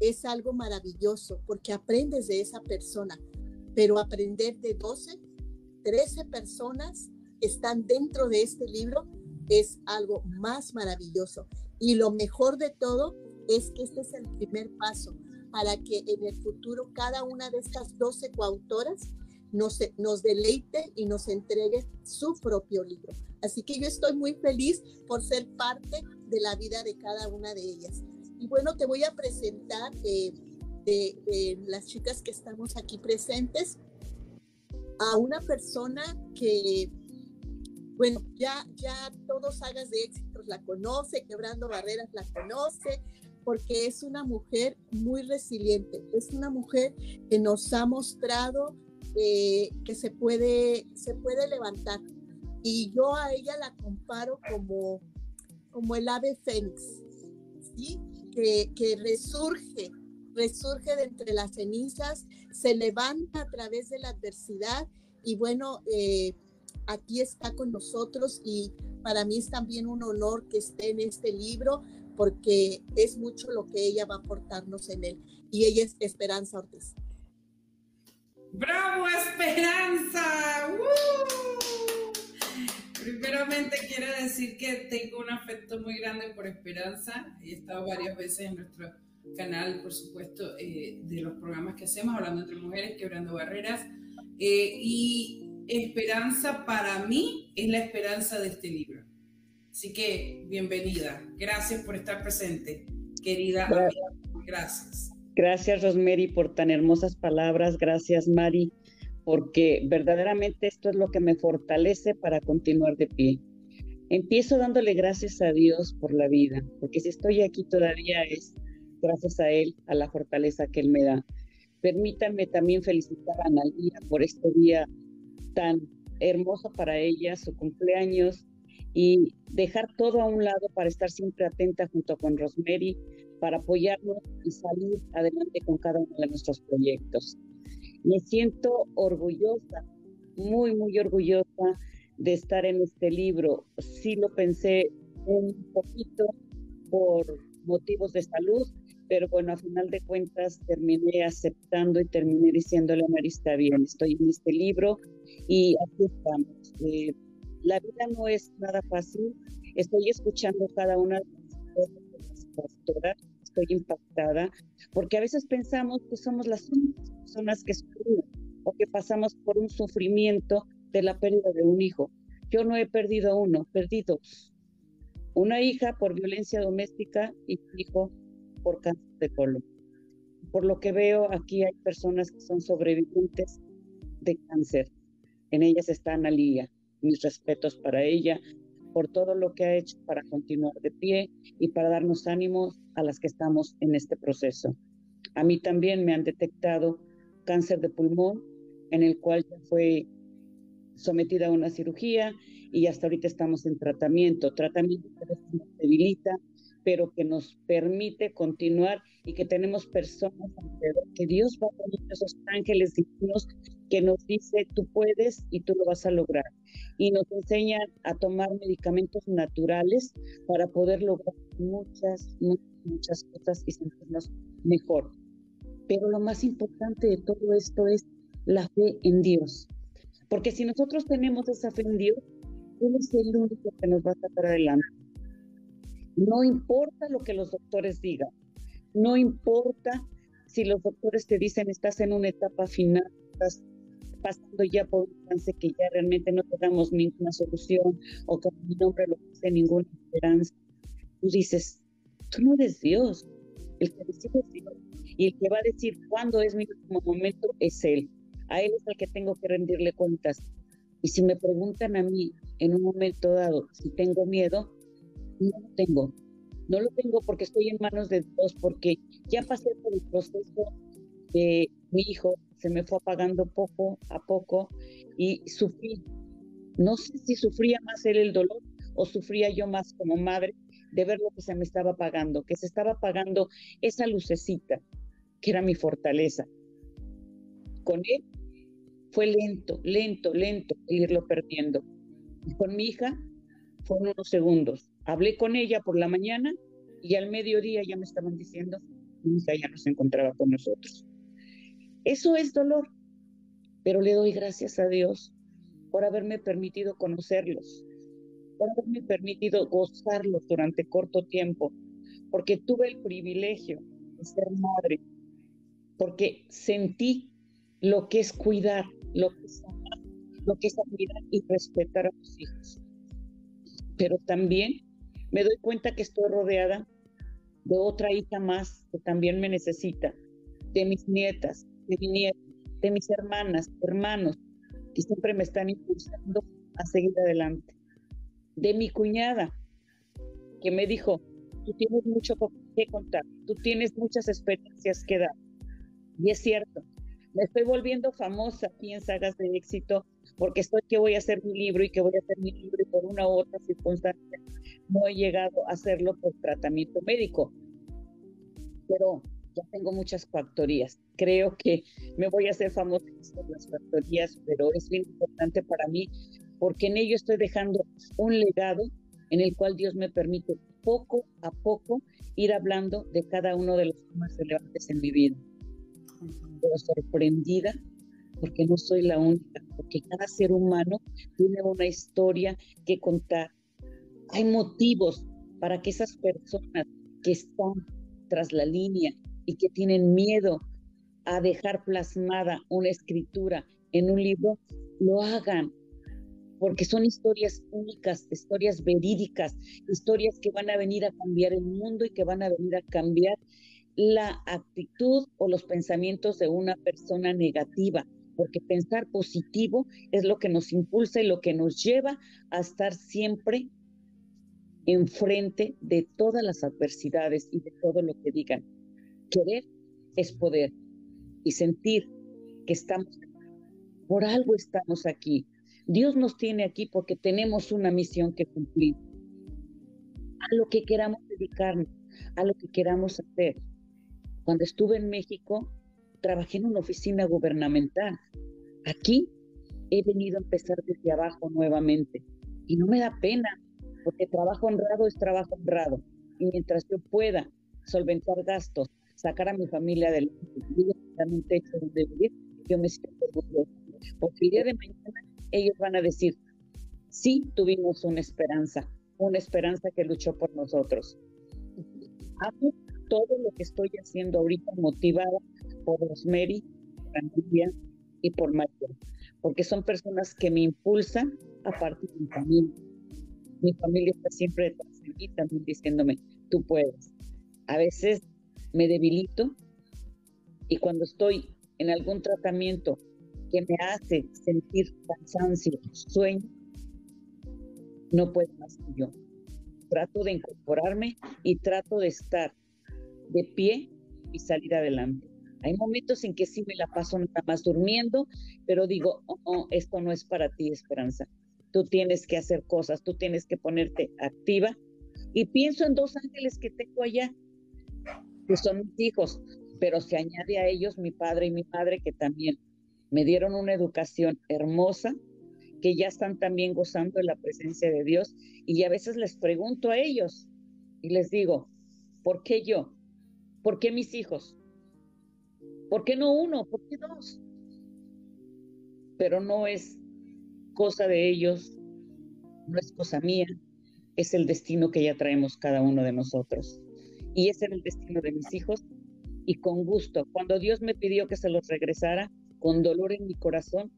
es algo maravilloso porque aprendes de esa persona, pero aprender de 12, 13 personas están dentro de este libro es algo más maravilloso. Y lo mejor de todo es que este es el primer paso para que en el futuro cada una de estas 12 coautoras nos, nos deleite y nos entregue su propio libro. Así que yo estoy muy feliz por ser parte de la vida de cada una de ellas. Y bueno, te voy a presentar eh, de, las chicas que estamos aquí presentes a una persona que, bueno, ya, ya todos hagas de éxitos la conoce, quebrando barreras la conoce, porque es una mujer muy resiliente, es una mujer que nos ha mostrado eh, que se puede, se puede levantar. Y yo a ella la comparo como, como el ave fénix, ¿sí? que, que resurge, resurge de entre las cenizas, se levanta a través de la adversidad y bueno, eh, aquí está con nosotros y para mí es también un honor que esté en este libro porque es mucho lo que ella va a aportarnos en él. Y ella es Esperanza Ortiz. ¡Bravo, Esperanza! Primeramente quiero decir que tengo un afecto muy grande por Esperanza. He estado varias veces en nuestro canal, por supuesto, eh, de los programas que hacemos, hablando entre mujeres, quebrando barreras. Eh, y Esperanza para mí es la esperanza de este libro. Así que bienvenida. Gracias por estar presente, querida. Gracias. Gracias, Rosemary, por tan hermosas palabras. Gracias, Mari, porque verdaderamente esto es lo que me fortalece para continuar de pie. Empiezo dándole gracias a Dios por la vida, porque si estoy aquí todavía es gracias a Él, a la fortaleza que Él me da. Permítanme también felicitar a Analia por este día tan hermoso para ella, su cumpleaños, y dejar todo a un lado para estar siempre atenta junto con Rosemary para apoyarnos y salir adelante con cada uno de nuestros proyectos. Me siento orgullosa, muy, muy orgullosa de estar en este libro. Sí lo pensé un poquito por motivos de salud, pero bueno, a final de cuentas terminé aceptando y terminé diciéndole a Mari, está bien, estoy en este libro y aquí estamos. Eh, la vida no es nada fácil. Estoy escuchando cada una de las pastoras, estoy impactada, porque a veces pensamos que somos las únicas personas que sufrimos o que pasamos por un sufrimiento de la pérdida de un hijo. Yo no he perdido uno, perdí dos. Una hija por violencia doméstica y un hijo por cáncer de colon. Por lo que veo, aquí hay personas que son sobrevivientes de cáncer. En ellas está Analia mis respetos para ella por todo lo que ha hecho para continuar de pie y para darnos ánimos a las que estamos en este proceso. A mí también me han detectado cáncer de pulmón, en el cual ya fue sometida a una cirugía y hasta ahorita estamos en tratamiento, tratamiento que debilita, pero que nos permite continuar y que tenemos personas alrededor, que Dios va a poner esos ángeles divinos que nos dice tú puedes y tú lo vas a lograr. Y nos enseñan a tomar medicamentos naturales para poder lograr muchas, muchas, muchas cosas y sentirnos mejor. Pero lo más importante de todo esto es la fe en Dios. Porque si nosotros tenemos esa fe en Dios, Él es el único que nos va a sacar adelante. No importa lo que los doctores digan, no importa si los doctores te dicen estás en una etapa final, estás pasando ya por un trance que ya realmente no te ninguna solución o que mi nombre no hace ninguna esperanza. Tú dices, tú no eres Dios, el que decide es Dios y el que va a decir cuándo es mi último momento es Él. A Él es al que tengo que rendirle cuentas. Y si me preguntan a mí en un momento dado si tengo miedo, no lo tengo. No lo tengo porque estoy en manos de Dios, porque ya pasé por el proceso de mi hijo, se me fue apagando poco a poco y sufrí. No sé si sufría más él el dolor o sufría yo más como madre de ver lo que se me estaba apagando, que se estaba apagando esa lucecita que era mi fortaleza. Con él fue lento, lento, lento irlo perdiendo. Y con mi hija fueron unos segundos. Hablé con ella por la mañana y al mediodía ya me estaban diciendo que mi hija ya no se encontraba con nosotros. Eso es dolor, pero le doy gracias a Dios por haberme permitido conocerlos, por haberme permitido gozarlos durante corto tiempo, porque tuve el privilegio de ser madre, porque sentí lo que es cuidar, lo que es amar, lo que es admirar y respetar a los hijos pero también me doy cuenta que estoy rodeada de otra hija más que también me necesita, de mis nietas, de mi nieta, de mis hermanas, hermanos, que siempre me están impulsando a seguir adelante, de mi cuñada, que me dijo, tú tienes mucho que contar, tú tienes muchas experiencias que dar. Y es cierto, me estoy volviendo famosa aquí en Sagas de Éxito porque estoy que voy a hacer mi libro y que voy a hacer mi libro y por una u otra circunstancia no he llegado a hacerlo por tratamiento médico. Pero ya tengo muchas factorías. Creo que me voy a hacer famosa por las factorías, pero es bien importante para mí porque en ello estoy dejando un legado en el cual Dios me permite poco a poco ir hablando de cada uno de los temas relevantes en mi vida. Pero sorprendida porque no soy la única, porque cada ser humano tiene una historia que contar. Hay motivos para que esas personas que están tras la línea y que tienen miedo a dejar plasmada una escritura en un libro, lo hagan, porque son historias únicas, historias verídicas, historias que van a venir a cambiar el mundo y que van a venir a cambiar la actitud o los pensamientos de una persona negativa porque pensar positivo es lo que nos impulsa y lo que nos lleva a estar siempre enfrente de todas las adversidades y de todo lo que digan. Querer es poder y sentir que estamos, por algo estamos aquí. Dios nos tiene aquí porque tenemos una misión que cumplir. A lo que queramos dedicarnos, a lo que queramos hacer. Cuando estuve en México, trabajé en una oficina gubernamental. Aquí he venido a empezar desde abajo nuevamente y no me da pena porque trabajo honrado es trabajo honrado y mientras yo pueda solventar gastos, sacar a mi familia del techo donde vivir, yo me siento orgullosa. Porque el día de mañana ellos van a decir, sí tuvimos una esperanza, una esperanza que luchó por nosotros. Amo todo lo que estoy haciendo ahorita motivada por Rosemary, Andrea y por María, porque son personas que me impulsan a partir de mi familia. Mi familia está siempre detrás de mí también diciéndome, tú puedes. A veces me debilito y cuando estoy en algún tratamiento que me hace sentir cansancio, sueño, no puedo más que yo. Trato de incorporarme y trato de estar de pie y salir adelante. Hay momentos en que sí me la paso nada más durmiendo, pero digo, oh, oh, esto no es para ti, Esperanza. Tú tienes que hacer cosas, tú tienes que ponerte activa. Y pienso en dos ángeles que tengo allá, que son mis hijos, pero se añade a ellos mi padre y mi madre que también me dieron una educación hermosa, que ya están también gozando de la presencia de Dios. Y a veces les pregunto a ellos y les digo, ¿por qué yo? ¿Por qué mis hijos? ¿Por qué no uno? ¿Por qué dos? Pero no es cosa de ellos, no es cosa mía, es el destino que ya traemos cada uno de nosotros. Y ese era el destino de mis hijos. Y con gusto, cuando Dios me pidió que se los regresara, con dolor en mi corazón,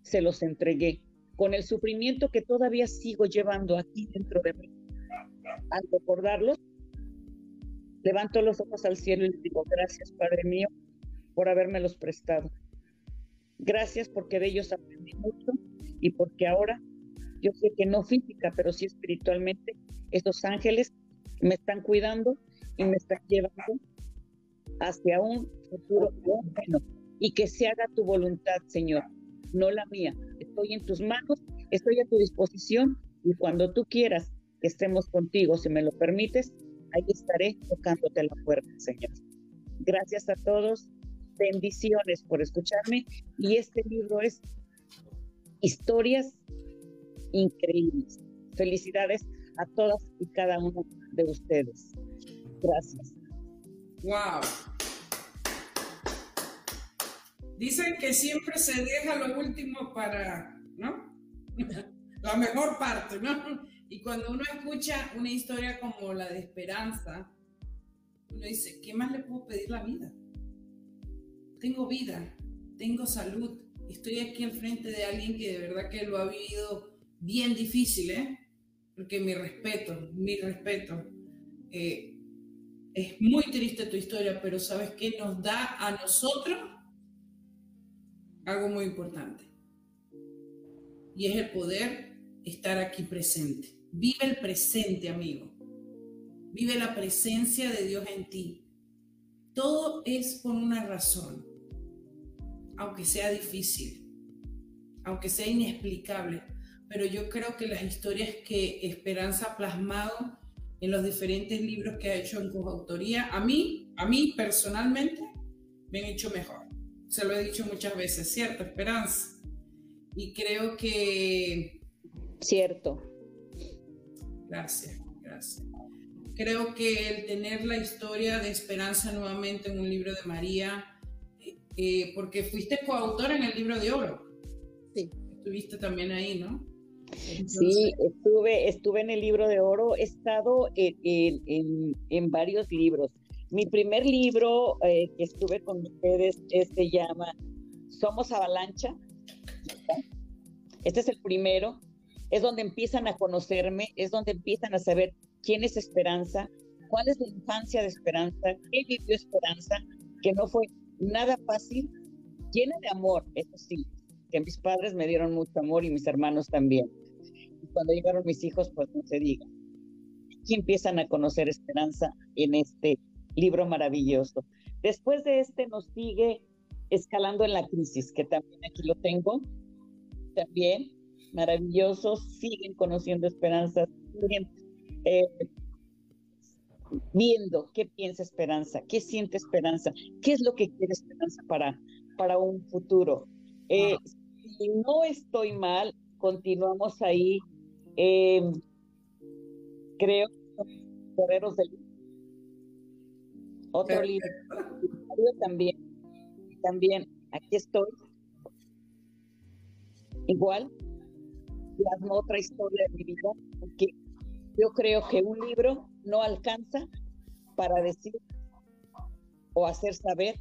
se los entregué, con el sufrimiento que todavía sigo llevando aquí dentro de mí. Al recordarlos, levanto los ojos al cielo y les digo, gracias Padre mío por habérmelos prestado. Gracias porque de ellos aprendí mucho y porque ahora yo sé que no física, pero sí espiritualmente, estos ángeles me están cuidando y me están llevando hacia un futuro bueno y que se haga tu voluntad, Señor, no la mía. Estoy en tus manos, estoy a tu disposición y cuando tú quieras que estemos contigo, si me lo permites, ahí estaré tocándote la puerta, Señor. Gracias a todos, bendiciones por escucharme y este libro es historias increíbles. Felicidades a todas y cada uno de ustedes. Gracias. Wow. Dicen que siempre se deja lo último para, ¿no? <laughs> la mejor parte, ¿no? Y cuando uno escucha una historia como la de esperanza, uno dice, ¿qué más le puedo pedir la vida? Tengo vida, tengo salud, estoy aquí enfrente de alguien que de verdad que lo ha vivido bien difícil, ¿eh? Porque mi respeto, mi respeto. Eh, es muy triste tu historia, pero ¿sabes qué nos da a nosotros? Algo muy importante. Y es el poder estar aquí presente. Vive el presente, amigo. Vive la presencia de Dios en ti. Todo es por una razón, aunque sea difícil, aunque sea inexplicable pero yo creo que las historias que Esperanza ha plasmado en los diferentes libros que ha hecho en coautoría, a mí, a mí personalmente, me han hecho mejor. Se lo he dicho muchas veces, ¿cierto, Esperanza? Y creo que... Cierto. Gracias, gracias. Creo que el tener la historia de Esperanza nuevamente en un libro de María, eh, porque fuiste coautora en el libro de oro. Sí. Estuviste también ahí, ¿no? Sí, estuve, estuve en el libro de oro, he estado en, varios libros. Mi primer libro eh, que estuve con ustedes se llama Somos Avalancha. Este es el primero, es donde empiezan a conocerme, es donde empiezan a saber quién es Esperanza, cuál es la infancia de Esperanza, qué vivió Esperanza, que no fue nada fácil, llena de amor, eso sí, que mis padres me dieron mucho amor y mis hermanos también. Y cuando llegaron mis hijos, pues no se diga. Aquí empiezan a conocer esperanza en este libro maravilloso. Después de este nos sigue Escalando en la Crisis, que también aquí lo tengo. También maravilloso, siguen conociendo esperanza, siguen eh, viendo qué piensa esperanza, qué siente esperanza, qué es lo que quiere esperanza para, para un futuro. Eh, si no estoy mal, continuamos ahí. Eh, creo Guerreros del otro libro también también aquí estoy igual plasmo otra historia de mi vida porque yo creo que un libro no alcanza para decir o hacer saber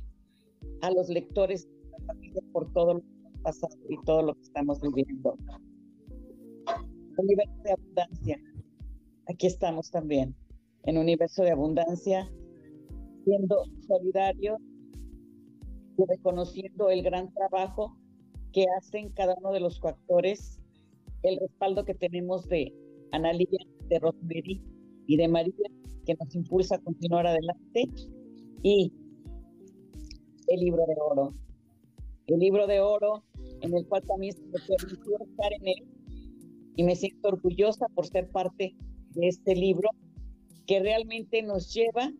a los lectores de la familia por todo lo pasado y todo lo que estamos viviendo. Universo de abundancia. Aquí estamos también, en universo de abundancia, siendo solidarios y reconociendo el gran trabajo que hacen cada uno de los coactores, el respaldo que tenemos de Analia, de Rosemary y de María, que nos impulsa a continuar adelante, y el libro de oro. El libro de oro en el cual también se me permitió estar en él y me siento orgullosa por ser parte de este libro que realmente nos lleva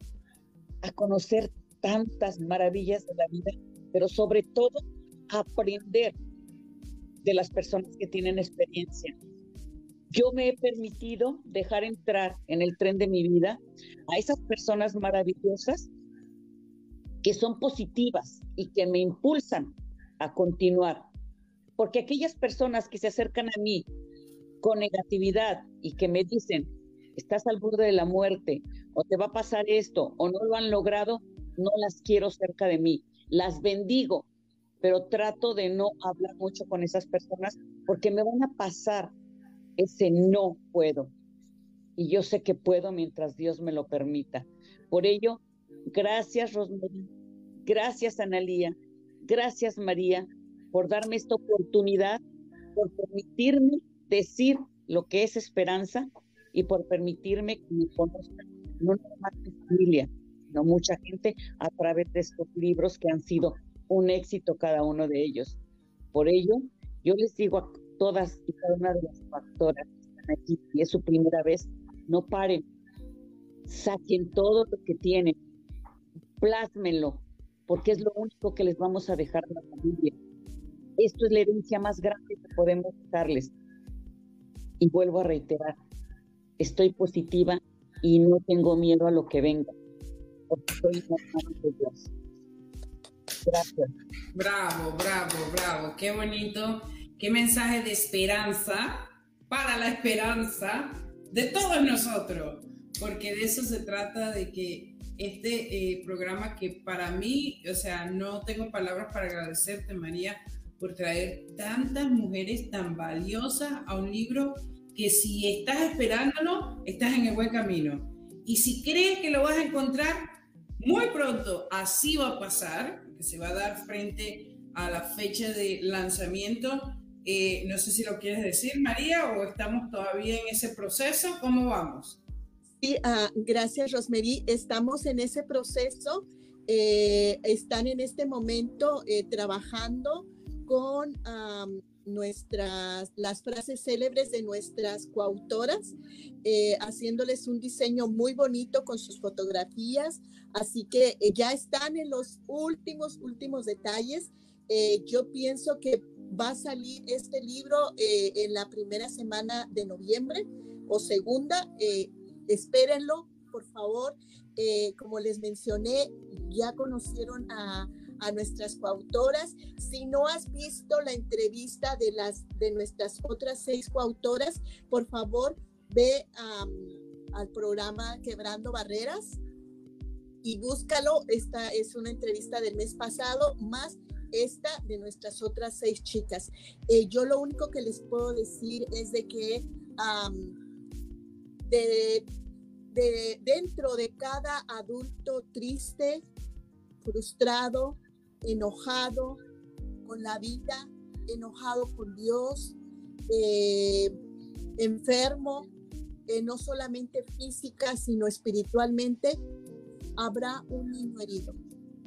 a conocer tantas maravillas de la vida, pero sobre todo aprender de las personas que tienen experiencia. Yo me he permitido dejar entrar en el tren de mi vida a esas personas maravillosas que son positivas y que me impulsan a continuar. Porque aquellas personas que se acercan a mí con negatividad y que me dicen, estás al borde de la muerte, o te va a pasar esto, o no lo han logrado, no las quiero cerca de mí. Las bendigo, pero trato de no hablar mucho con esas personas porque me van a pasar ese no puedo. Y yo sé que puedo mientras Dios me lo permita. Por ello, gracias Rosemary, gracias Analía, gracias María por darme esta oportunidad, por permitirme decir lo que es esperanza y por permitirme que me conozcan no nada más mi familia, sino mucha gente a través de estos libros que han sido un éxito cada uno de ellos. Por ello, yo les digo a todas y cada una de las factoras que están aquí, y es su primera vez, no paren, saquen todo lo que tienen, plásmenlo, porque es lo único que les vamos a dejar a la familia. Esto es la herencia más grande que podemos darles. Y vuelvo a reiterar, estoy positiva y no tengo miedo a lo que venga, porque soy una de Dios. Gracias. Bravo, bravo, bravo. Qué bonito. Qué mensaje de esperanza para la esperanza de todos nosotros. Porque de eso se trata de que este eh, programa que para mí, o sea, no tengo palabras para agradecerte, María, por traer tantas mujeres tan valiosas a un libro que si estás esperándolo, estás en el buen camino. Y si crees que lo vas a encontrar, muy pronto así va a pasar, que se va a dar frente a la fecha de lanzamiento. Eh, no sé si lo quieres decir, María, o estamos todavía en ese proceso. ¿Cómo vamos? Sí, uh, gracias, Rosemary. Estamos en ese proceso. Eh, están en este momento eh, trabajando con nuestras, las frases célebres de nuestras coautoras, haciéndoles un diseño muy bonito con sus fotografías. Así que ya están en los últimos, últimos detalles. Yo pienso que va a salir este libro en la primera semana de noviembre o segunda. espérenlo, por favor. como les mencioné, ya conocieron a a nuestras coautoras. Si no has visto la entrevista de las de nuestras otras seis coautoras, por favor ve al programa Quebrando Barreras y búscalo. Esta es una entrevista del mes pasado, más esta de nuestras otras seis chicas. Eh, yo lo único que les puedo decir es de que de, de, dentro de cada adulto triste, frustrado, enojado con la vida, enojado con Dios, eh, enfermo, eh, no solamente física, sino espiritualmente, habrá un niño herido,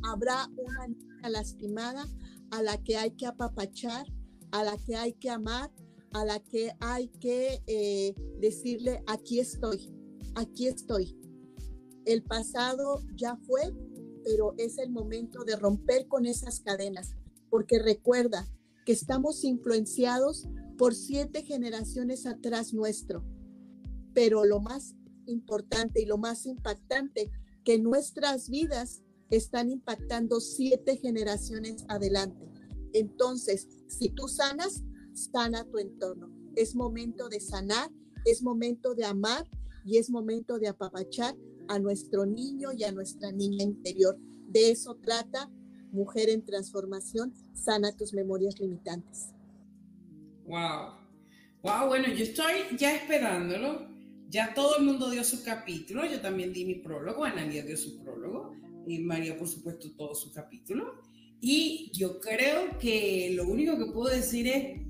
habrá una niña lastimada a la que hay que apapachar, a la que hay que amar, a la que hay que eh, decirle, aquí estoy, aquí estoy. El pasado ya fue, pero es el momento de romper con esas cadenas, porque recuerda que estamos influenciados por siete generaciones atrás nuestro, pero lo más importante y lo más impactante, que nuestras vidas están impactando siete generaciones adelante. Entonces, si tú sanas, sana tu entorno. Es momento de sanar, es momento de amar y es momento de apapachar a nuestro niño y a nuestra niña interior. De eso trata Mujer en Transformación, sana tus memorias limitantes. Wow. Wow, bueno, yo estoy ya esperándolo. Ya todo el mundo dio su capítulo. Yo también di mi prólogo. Analia dio su prólogo. Y María, por supuesto, todo su capítulo. Y yo creo que lo único que puedo decir es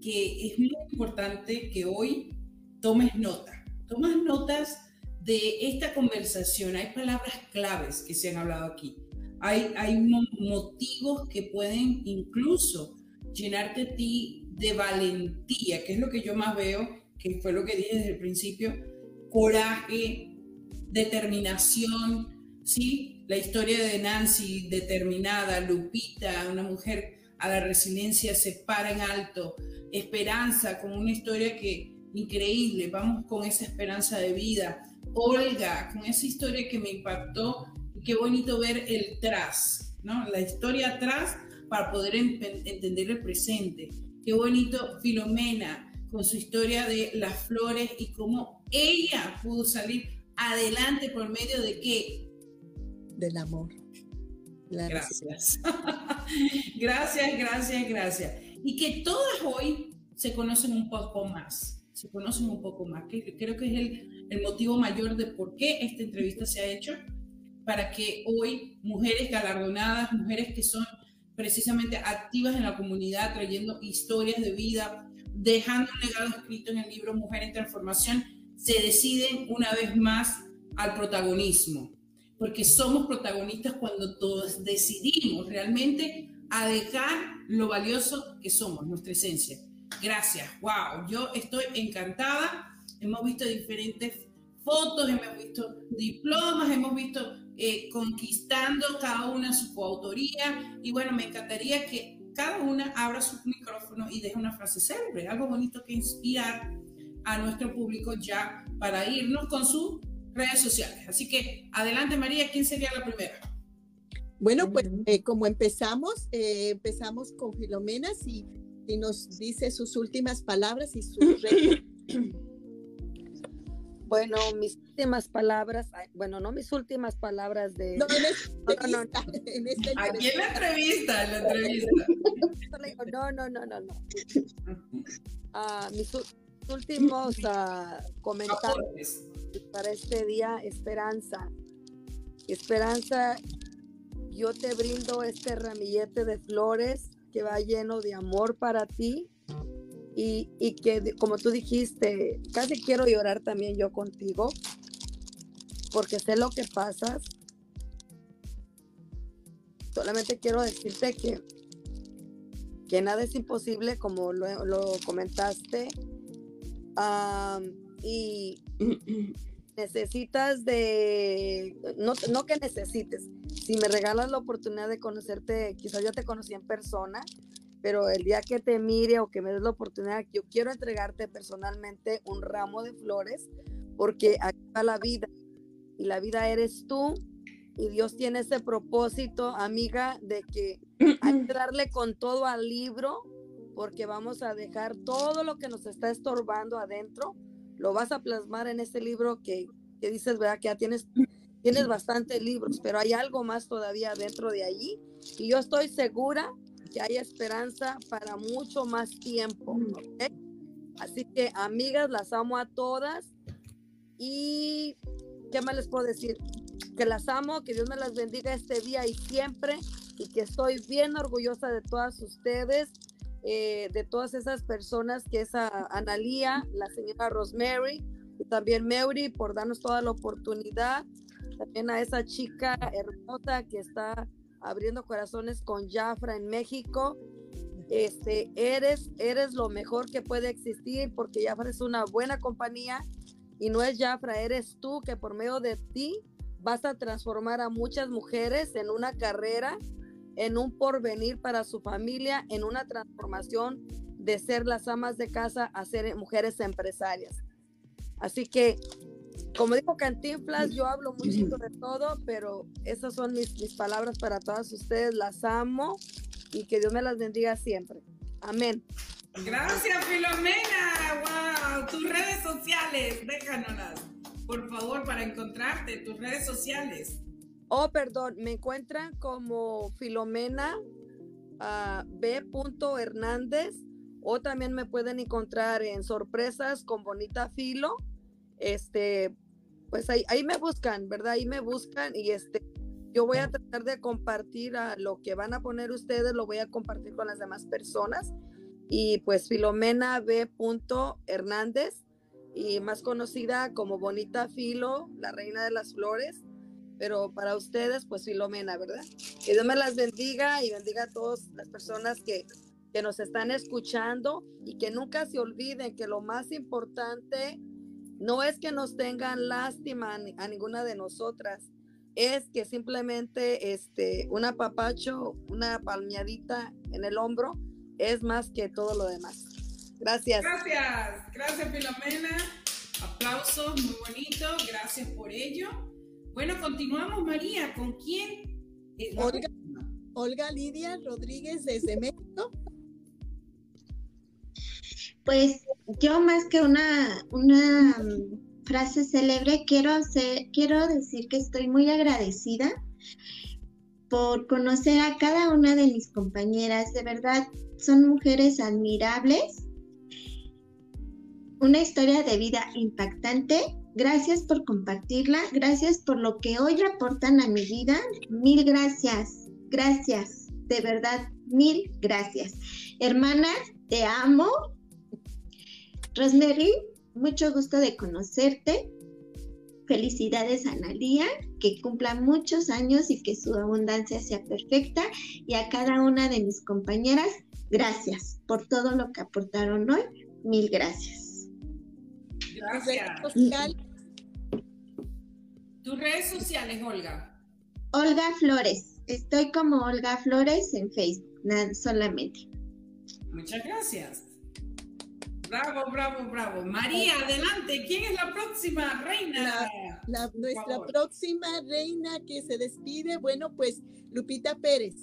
que es muy importante que hoy tomes nota. Tomas notas de esta conversación hay palabras claves que se han hablado aquí. Hay, hay motivos que pueden incluso llenarte a ti de valentía, que es lo que yo más veo, que fue lo que dije desde el principio, coraje, determinación, ¿sí? La historia de Nancy, determinada, Lupita, una mujer a la resiliencia se para en alto. Esperanza, con una historia que increíble, vamos con esa esperanza de vida. Olga, con esa historia que me impactó y qué bonito ver el tras, ¿no? La historia atrás para poder entender el presente. Qué bonito Filomena con su historia de las flores y cómo ella pudo salir adelante por medio de qué? Del amor. gracias. <laughs> gracias, gracias, gracias. Y que todas hoy se conocen un poco más, se conocen un poco más, que creo que es el, el motivo mayor de por qué esta entrevista se ha hecho, para que hoy mujeres galardonadas, mujeres que son precisamente activas en la comunidad, trayendo historias de vida, dejando un legado escrito en el libro Mujer en Transformación, se deciden una vez más al protagonismo, porque somos protagonistas cuando todos decidimos realmente a dejar lo valioso que somos, nuestra esencia. Gracias, wow, yo estoy encantada. Hemos visto diferentes fotos, hemos visto diplomas, hemos visto eh, conquistando cada una su coautoría y bueno, me encantaría que cada una abra su micrófono y deje una frase célebre, algo bonito que inspirar a nuestro público ya para irnos con sus redes sociales. Así que adelante María, ¿quién sería la primera? Bueno, pues eh, como empezamos, eh, empezamos con Filomena, si, si, nos dice sus últimas palabras y sus <laughs> Bueno, mis últimas palabras, bueno, no mis últimas palabras de... No, en esta <laughs> no, en esta Aquí en la entrevista, en la <laughs> entrevista. No, no, no, no, no. Uh, mis últimos uh, comentarios para este día, esperanza. Esperanza, yo te brindo este ramillete de flores que va lleno de amor para ti y, que como tú dijiste, casi quiero llorar también yo contigo, porque sé lo que pasas. Solamente quiero decirte que, que nada es imposible, como lo, comentaste. Y <clears throat> necesitas de, no, no que necesites, si me regalas la oportunidad de conocerte, quizás ya te conocí en persona, pero el día que te mire o que me des la oportunidad, yo quiero entregarte personalmente un ramo de flores, porque acá la vida y la vida eres tú y Dios tiene ese propósito, amiga, de que hay que <clears throat> darle con todo al libro, porque vamos a dejar todo lo que nos está estorbando adentro, lo vas a plasmar en ese libro que, que dices, ¿verdad? Que ya tienes, tienes bastantes libros, pero hay algo más todavía dentro de allí. Y yo estoy segura que hay esperanza para mucho más tiempo. Así que, amigas, las amo a todas. Y, ¿qué más les puedo decir? Que las amo, que Dios me las bendiga este día y siempre. Y que estoy bien orgullosa de todas ustedes, eh, de todas esas personas, que es a Analía, la señora Rosemary, y también Mary, por darnos toda la oportunidad. También a esa chica hermosa que está abriendo corazones con Jafra en México. Este, eres, eres lo mejor que puede existir porque Jafra es una buena compañía y no es Jafra, eres tú que por medio de ti vas a transformar a muchas mujeres en una carrera, en un porvenir para su familia, en una transformación de ser las amas de casa a ser mujeres empresarias. Así que como dijo Cantinflas, yo hablo mucho de todo, pero esas son mis, mis palabras para todas ustedes. Las amo y que Dios me las bendiga siempre. Amén. Gracias, Filomena. Wow, tus redes sociales, déjanoslas, por favor, para encontrarte, tus redes sociales. Oh, perdón, me encuentran como Filomena uh, B. Hernández o también me pueden encontrar en Sorpresas con Bonita Filo. Este, pues ahí, ahí me buscan, ¿verdad? Ahí me buscan y este, yo voy a tratar de compartir lo que van a poner ustedes, lo voy a compartir con las demás personas. Y pues Filomena B. Hernández, y más conocida como Bonita Filo, la reina de las flores, pero para ustedes, pues Filomena, ¿verdad? Que Dios me las bendiga y bendiga a todas las personas que, que nos están escuchando y que nunca se olviden que lo más importante no es que nos tengan lástima a ninguna de nosotras, es que simplemente este, un apapacho, una palmeadita en el hombro es más que todo lo demás. Gracias. Gracias, gracias Filomena. Aplausos, muy bonito, gracias por ello. Bueno, continuamos María, ¿con quién? Olga, Olga Lidia Rodríguez desde México. Pues yo más que una, una frase célebre, quiero, hacer, quiero decir que estoy muy agradecida por conocer a cada una de mis compañeras. De verdad, son mujeres admirables. Una historia de vida impactante. Gracias por compartirla. Gracias por lo que hoy aportan a mi vida. Mil gracias. Gracias. De verdad, mil gracias. Hermana, te amo. Rosemary, mucho gusto de conocerte. Felicidades a Analia, que cumpla muchos años y que su abundancia sea perfecta. Y a cada una de mis compañeras, gracias por todo lo que aportaron hoy. Mil gracias. Gracias. Tus redes sociales, Olga. Olga Flores. Estoy como Olga Flores en Facebook, nada, solamente. Muchas gracias. Bravo, bravo, bravo. María, adelante. ¿Quién es la próxima reina? nuestra próxima reina que se despide, bueno, pues Lupita Pérez.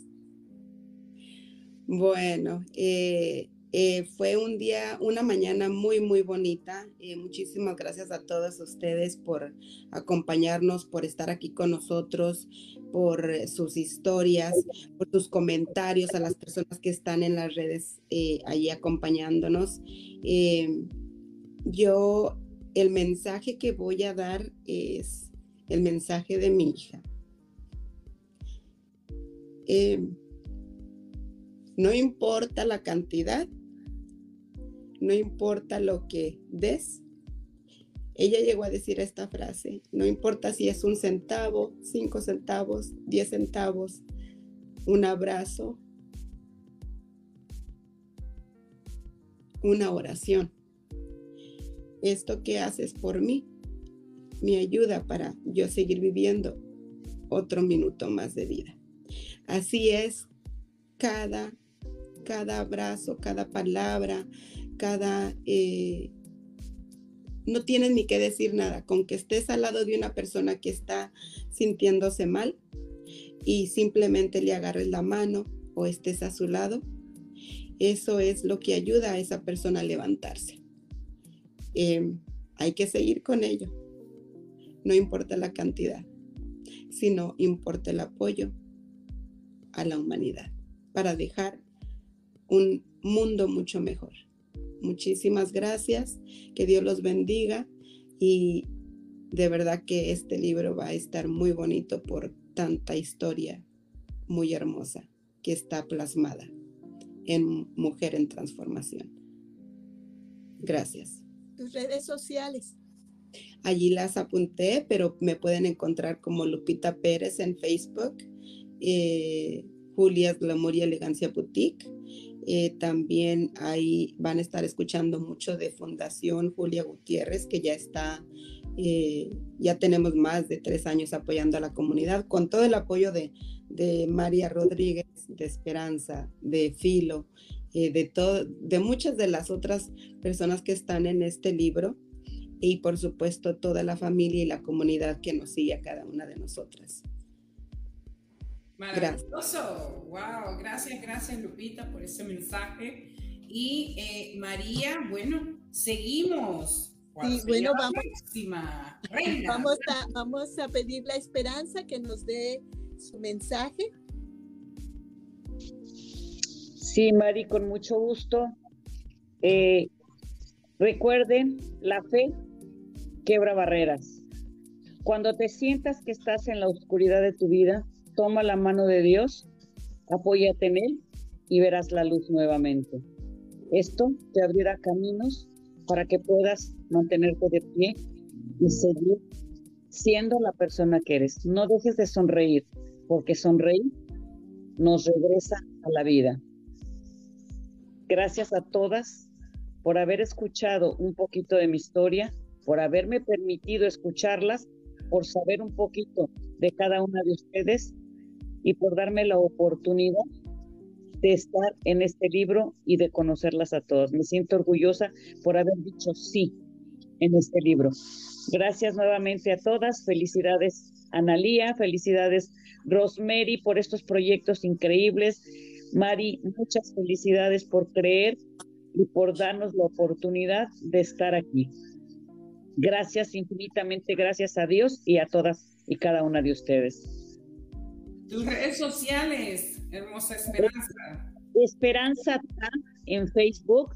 Bueno, eh, eh, fue un día, una mañana muy, muy bonita. Eh, muchísimas gracias a todos ustedes por acompañarnos, por estar aquí con nosotros, por sus historias, por sus comentarios a las personas que están en las redes allí acompañándonos. yo, el mensaje que voy a dar es el mensaje de mi hija. no importa la cantidad, no importa lo que des. Ella llegó a decir esta frase, no importa si es un centavo, cinco centavos, diez centavos, un abrazo, una oración. Esto que haces por mí me ayuda para yo seguir viviendo otro minuto más de vida. Así es cada, cada abrazo, cada palabra, cada... Eh, no tienes ni que decir nada, con que estés al lado de una persona que está sintiéndose mal y simplemente le agarres la mano o estés a su lado, eso es lo que ayuda a esa persona a levantarse. Em, hay que seguir con ello, no importa la cantidad, sino importa el apoyo a la humanidad para dejar un mundo mucho mejor. Muchísimas gracias, que Dios los bendiga y de verdad que este libro va a estar muy bonito por tanta historia muy hermosa que está plasmada en Mujer en Transformación. Gracias. Tus redes sociales. Allí las apunté, pero me pueden encontrar como Lupita Pérez en Facebook, eh, Julia's Glamour y Elegancia Boutique eh, también ahí van a estar escuchando mucho de Fundación Julia Gutiérrez, que ya está, eh, ya tenemos más de tres años apoyando a la comunidad, con todo el apoyo de, de María Rodríguez, de Esperanza, de Filo, eh, de, todo, de muchas de las otras personas que están en este libro y por supuesto toda la familia y la comunidad que nos sigue a cada una de nosotras. Maravilloso. Wow, gracias, gracias Lupita por ese mensaje. Y eh, María, bueno, seguimos. Sí, bueno, vamos, vamos, a, vamos a pedir la esperanza que nos dé su mensaje. Sí, Mari, con mucho gusto. Eh, recuerden, la fe quebra barreras. Cuando te sientas que estás en la oscuridad de tu vida, toma la mano de Dios, apóyate en Él y verás la luz nuevamente. Esto te abrirá caminos para que puedas mantenerte de pie y seguir siendo la persona que eres. No dejes de sonreír, porque sonreír nos regresa a la vida. Gracias a todas por haber escuchado un poquito de mi historia, por haberme permitido escucharlas por saber un poquito de cada una de ustedes y por darme la oportunidad de estar en este libro y de conocerlas a todos. Me siento orgullosa por haber dicho sí en este libro. Gracias nuevamente a todas. Felicidades Analía, felicidades Rosemary por estos proyectos increíbles. Mari, muchas felicidades por creer y por darnos la oportunidad de estar aquí. Gracias infinitamente, gracias a Dios y a todas y cada una de ustedes. Tus redes sociales, hermosa Esperanza. Esperanza está en Facebook,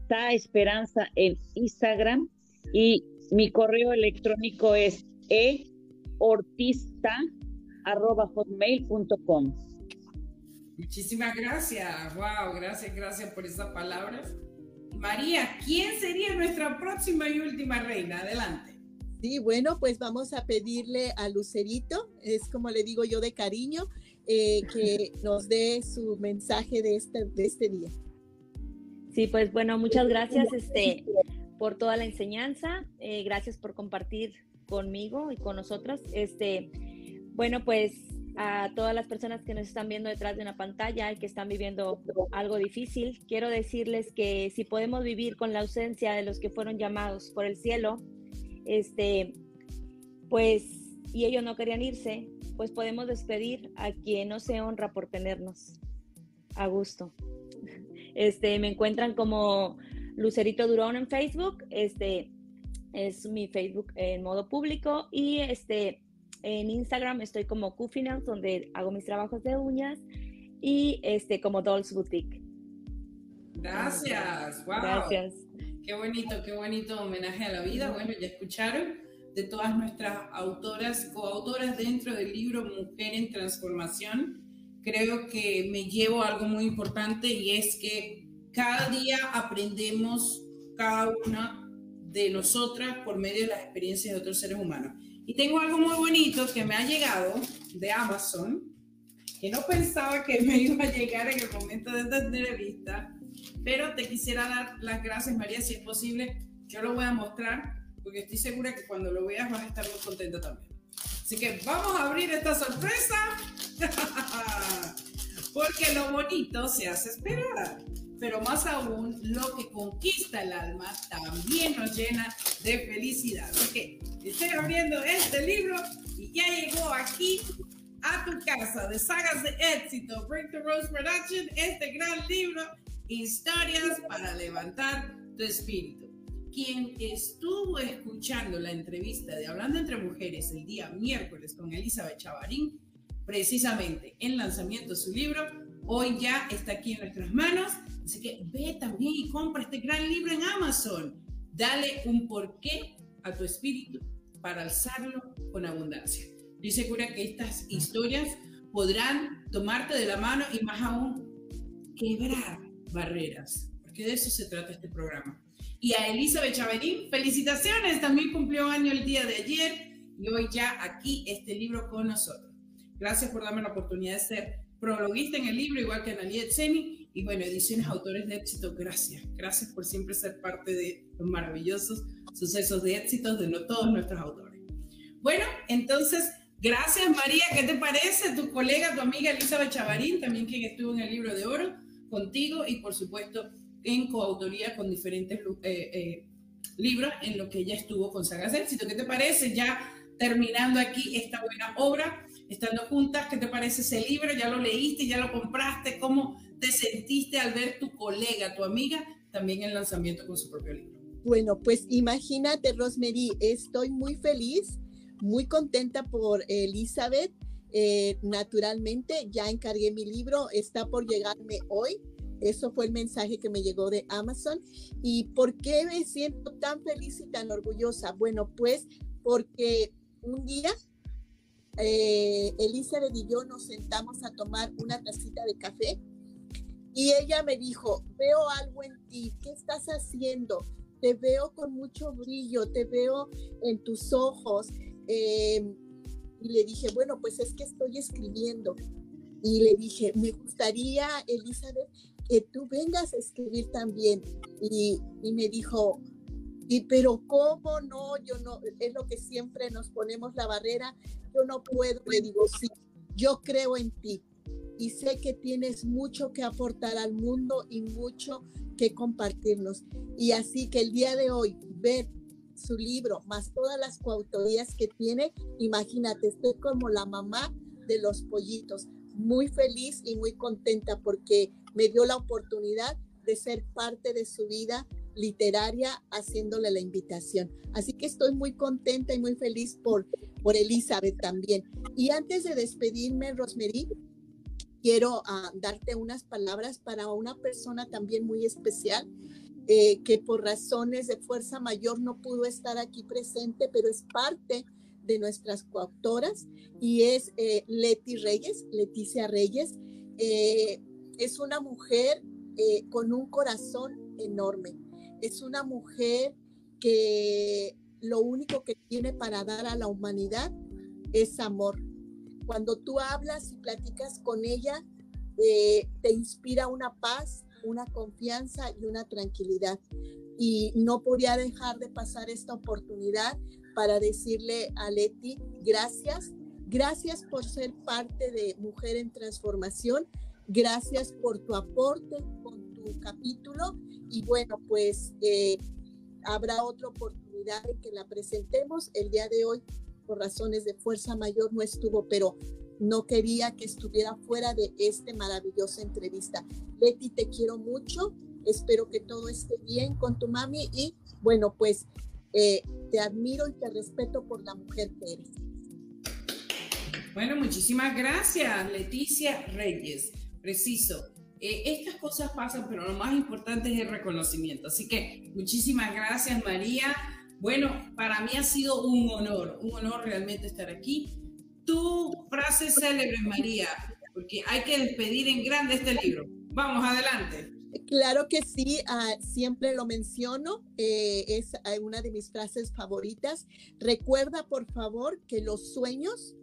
está Esperanza en Instagram y mi correo electrónico es eortista.hotmail.com. Muchísimas gracias. Wow, gracias, gracias por esas palabras. María, ¿quién sería nuestra próxima y última reina? Adelante. Sí, bueno, pues vamos a pedirle a Lucerito, es como le digo yo de cariño, eh, que <laughs> nos dé su mensaje de este, de este día. Sí, pues bueno, muchas gracias este, por toda la enseñanza, eh, gracias por compartir conmigo y con nosotros. Este, bueno, pues a todas las personas que nos están viendo detrás de una pantalla y que están viviendo algo difícil, quiero decirles que si podemos vivir con la ausencia de los que fueron llamados por el cielo, este, pues, y ellos no querían irse, pues podemos despedir a quien no se honra por tenernos a gusto. Este, me encuentran como Lucerito Durón en Facebook, este, es mi Facebook en modo público y este, en Instagram estoy como QFinance, donde hago mis trabajos de uñas, y este, como Dolls Boutique. Gracias, wow. Gracias. Qué bonito, qué bonito homenaje a la vida. Bueno, ya escucharon de todas nuestras autoras, coautoras dentro del libro Mujer en Transformación. Creo que me llevo algo muy importante y es que cada día aprendemos cada una de nosotras por medio de las experiencias de otros seres humanos. Y tengo algo muy bonito que me ha llegado de Amazon, que no pensaba que me iba a llegar en el momento de esta entrevista, pero te quisiera dar las gracias, María, si es posible. Yo lo voy a mostrar, porque estoy segura que cuando lo veas vas a estar muy contenta también. Así que vamos a abrir esta sorpresa, <laughs> porque lo bonito se hace esperar pero más aún lo que conquista el alma también nos llena de felicidad. Así que estoy abriendo este libro y ya llegó aquí a tu casa de sagas de éxito, Break the Rose Production, este gran libro, Historias para levantar tu espíritu. Quien estuvo escuchando la entrevista de Hablando entre Mujeres el día miércoles con Elizabeth Chavarín, precisamente en lanzamiento de su libro, hoy ya está aquí en nuestras manos Así que ve también y compra este gran libro en Amazon. Dale un porqué a tu espíritu para alzarlo con abundancia. Estoy segura que estas historias podrán tomarte de la mano y más aún quebrar barreras, porque de eso se trata este programa. Y a Elizabeth Chaverín, felicitaciones, también cumplió año el día de ayer y hoy ya aquí este libro con nosotros. Gracias por darme la oportunidad de ser prologuista en el libro, igual que Analia Etseni, y bueno, Ediciones Autores de Éxito, gracias. Gracias por siempre ser parte de los maravillosos sucesos de éxitos de no todos nuestros autores. Bueno, entonces, gracias María. ¿Qué te parece? Tu colega, tu amiga Elizabeth Chavarín, también quien estuvo en el libro de oro contigo y por supuesto en coautoría con diferentes eh, eh, libros en lo que ella estuvo con Sagas Éxito. ¿Qué te parece? Ya terminando aquí esta buena obra, estando juntas, ¿qué te parece ese libro? ¿Ya lo leíste? ¿Ya lo compraste? ¿Cómo te sentiste al ver tu colega, tu amiga, también en lanzamiento con su propio libro? Bueno, pues imagínate, Rosemary, estoy muy feliz, muy contenta por Elizabeth. Eh, naturalmente, ya encargué mi libro, está por llegarme hoy. Eso fue el mensaje que me llegó de Amazon. ¿Y por qué me siento tan feliz y tan orgullosa? Bueno, pues porque un día eh, Elizabeth y yo nos sentamos a tomar una tacita de café y ella me dijo, veo algo en ti, ¿qué estás haciendo? Te veo con mucho brillo, te veo en tus ojos. Em, y le dije, bueno, pues es que estoy escribiendo. Y le dije, me gustaría, Elizabeth, que tú vengas a escribir también. Y, y me dijo, Y pero cómo no, yo no, es lo que siempre nos ponemos la barrera, yo no puedo, le digo, sí, yo creo en ti y sé que tienes mucho que aportar al mundo y mucho que compartirnos. Y así que el día de hoy ver su libro, más todas las coautorías que tiene, imagínate, estoy como la mamá de los pollitos, muy feliz y muy contenta porque me dio la oportunidad de ser parte de su vida literaria haciéndole la invitación. Así que estoy muy contenta y muy feliz por, por Elizabeth también. Y antes de despedirme, Rosemary, quiero ah, darte unas palabras para una persona también muy especial. Eh, que por razones de fuerza mayor no pudo estar aquí presente, pero es parte de nuestras coautoras y es eh, Leti Reyes, Leticia Reyes. Eh, es una mujer con un corazón enorme. Es una mujer que lo único que tiene para dar a la humanidad es amor. Cuando tú hablas y platicas con ella, eh, te inspira una paz, una confianza y una tranquilidad. Y no podía dejar de pasar esta oportunidad para decirle a Leti, gracias, gracias por ser parte de Mujer en Transformación, gracias por tu aporte con tu capítulo y bueno, pues eh, habrá otra oportunidad de que la presentemos. El día de hoy, por razones de fuerza mayor, no estuvo, pero no quería que estuviera fuera de esta maravillosa entrevista. Leti, te quiero mucho. Espero que todo esté bien con tu mami y bueno, pues eh, te admiro y te respeto por la mujer que eres. Bueno, muchísimas gracias, Leticia Reyes. Preciso. Eh, estas cosas pasan, pero lo más importante es el reconocimiento. Así que muchísimas gracias, María. Bueno, para mí ha sido un honor, un honor realmente estar aquí. Tu frase célebre, María, porque hay que despedir en grande este libro. Vamos, adelante. Claro que sí, ah, siempre lo menciono, eh, es ah, una de mis frases favoritas. Recuerda, por favor, que los sueños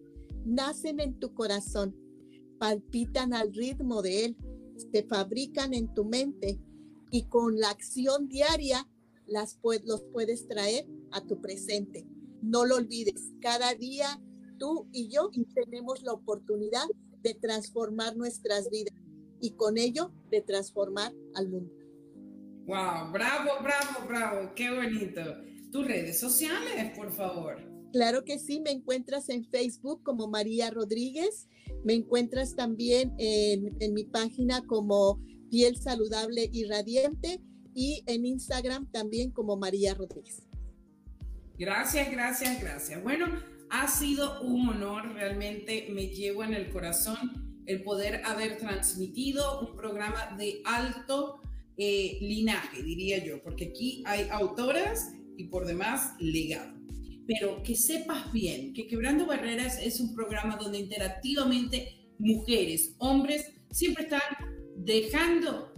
nacen en tu corazón, palpitan al ritmo de él se fabrican en tu mente y con la acción diaria las los puedes traer a tu presente. No lo olvides, cada día tú y yo tenemos la oportunidad de transformar nuestras vidas y con ello de transformar al mundo. Wow, bravo, bravo, bravo, qué bonito. Tus redes sociales, por favor. Claro que sí, me encuentras en Facebook como María Rodríguez, me encuentras también en, mi página como Piel Saludable y Radiante y en Instagram también como María Rodríguez. Gracias, gracias, gracias. Bueno, ha sido un honor, realmente me llevo en el corazón el poder haber transmitido un programa de alto eh, linaje, diría yo, porque aquí hay autoras y por demás legado pero que sepas bien que Quebrando Barreras es un programa donde interactivamente mujeres, hombres, siempre están dejando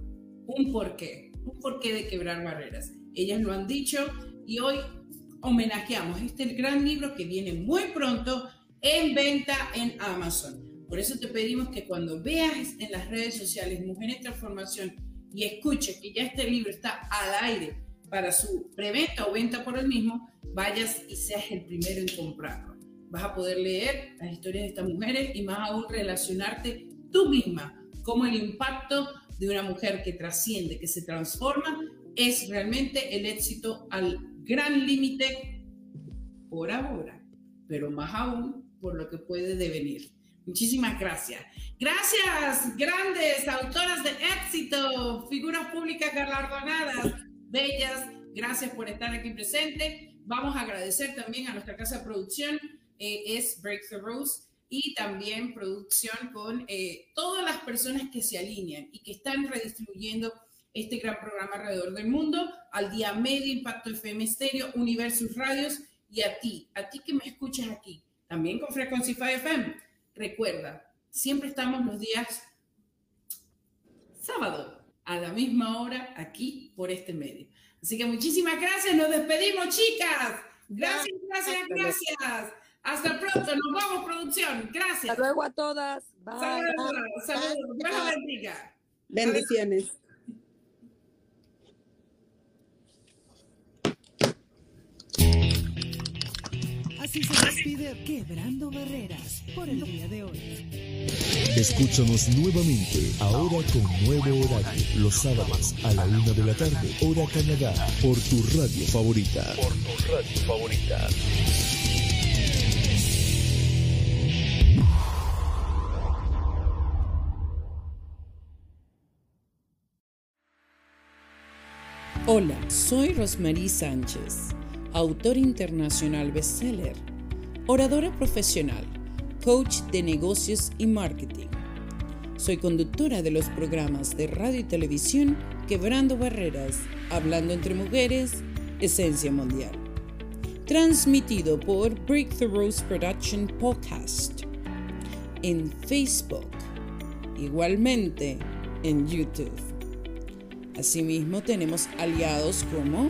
un porqué, un porqué de quebrar barreras. Ellas lo han dicho y hoy homenajeamos este gran libro que viene muy pronto en venta en Amazon. Por eso te pedimos que cuando veas en las redes sociales Mujeres Transformación y escuches que ya este libro está al aire para su preventa o venta por el mismo, vayas y seas el primero en comprarlo. Vas a poder leer las historias de estas mujeres y más aún relacionarte tú misma como el impacto de una mujer que trasciende, que se transforma, es realmente el éxito al gran límite por ahora, pero más aún por lo que puede devenir. Muchísimas gracias. Gracias, grandes autoras de éxito, figuras públicas galardonadas, bellas. Gracias por estar aquí presente. Vamos a agradecer también a nuestra casa de producción, eh, es Break the Rules, y también producción con eh, todas las personas que se alinean y que están redistribuyendo este gran programa alrededor del mundo, al día medio Impacto FM Estéreo, Universus Radios y a ti, a ti que me escuchas aquí, también con Frequency FM. Recuerda, siempre estamos los días sábado a la misma hora aquí por este medio. Así que muchísimas gracias, nos despedimos, chicas. Gracias, gracias, gracias. Hasta pronto, nos vamos, producción. Gracias. Hasta luego a todas. Bye. Saludos, saludos. Dios bendiga. Bendiciones. Así se despide Quebrando Barreras por el día de hoy. Escúchanos nuevamente, ahora con nuevo horario, los sábados a la una de la tarde, hora Canadá, por tu radio favorita. Por tu radio favorita. Hola, soy Rosmarie Sánchez, autor internacional bestseller, oradora profesional, coach de negocios y marketing. Soy conductora de los programas de radio y televisión Quebrando Barreras, Hablando entre Mujeres, Esencia Mundial. Transmitido por Break the Rose Production Podcast en Facebook, igualmente en YouTube. Asimismo, tenemos aliados como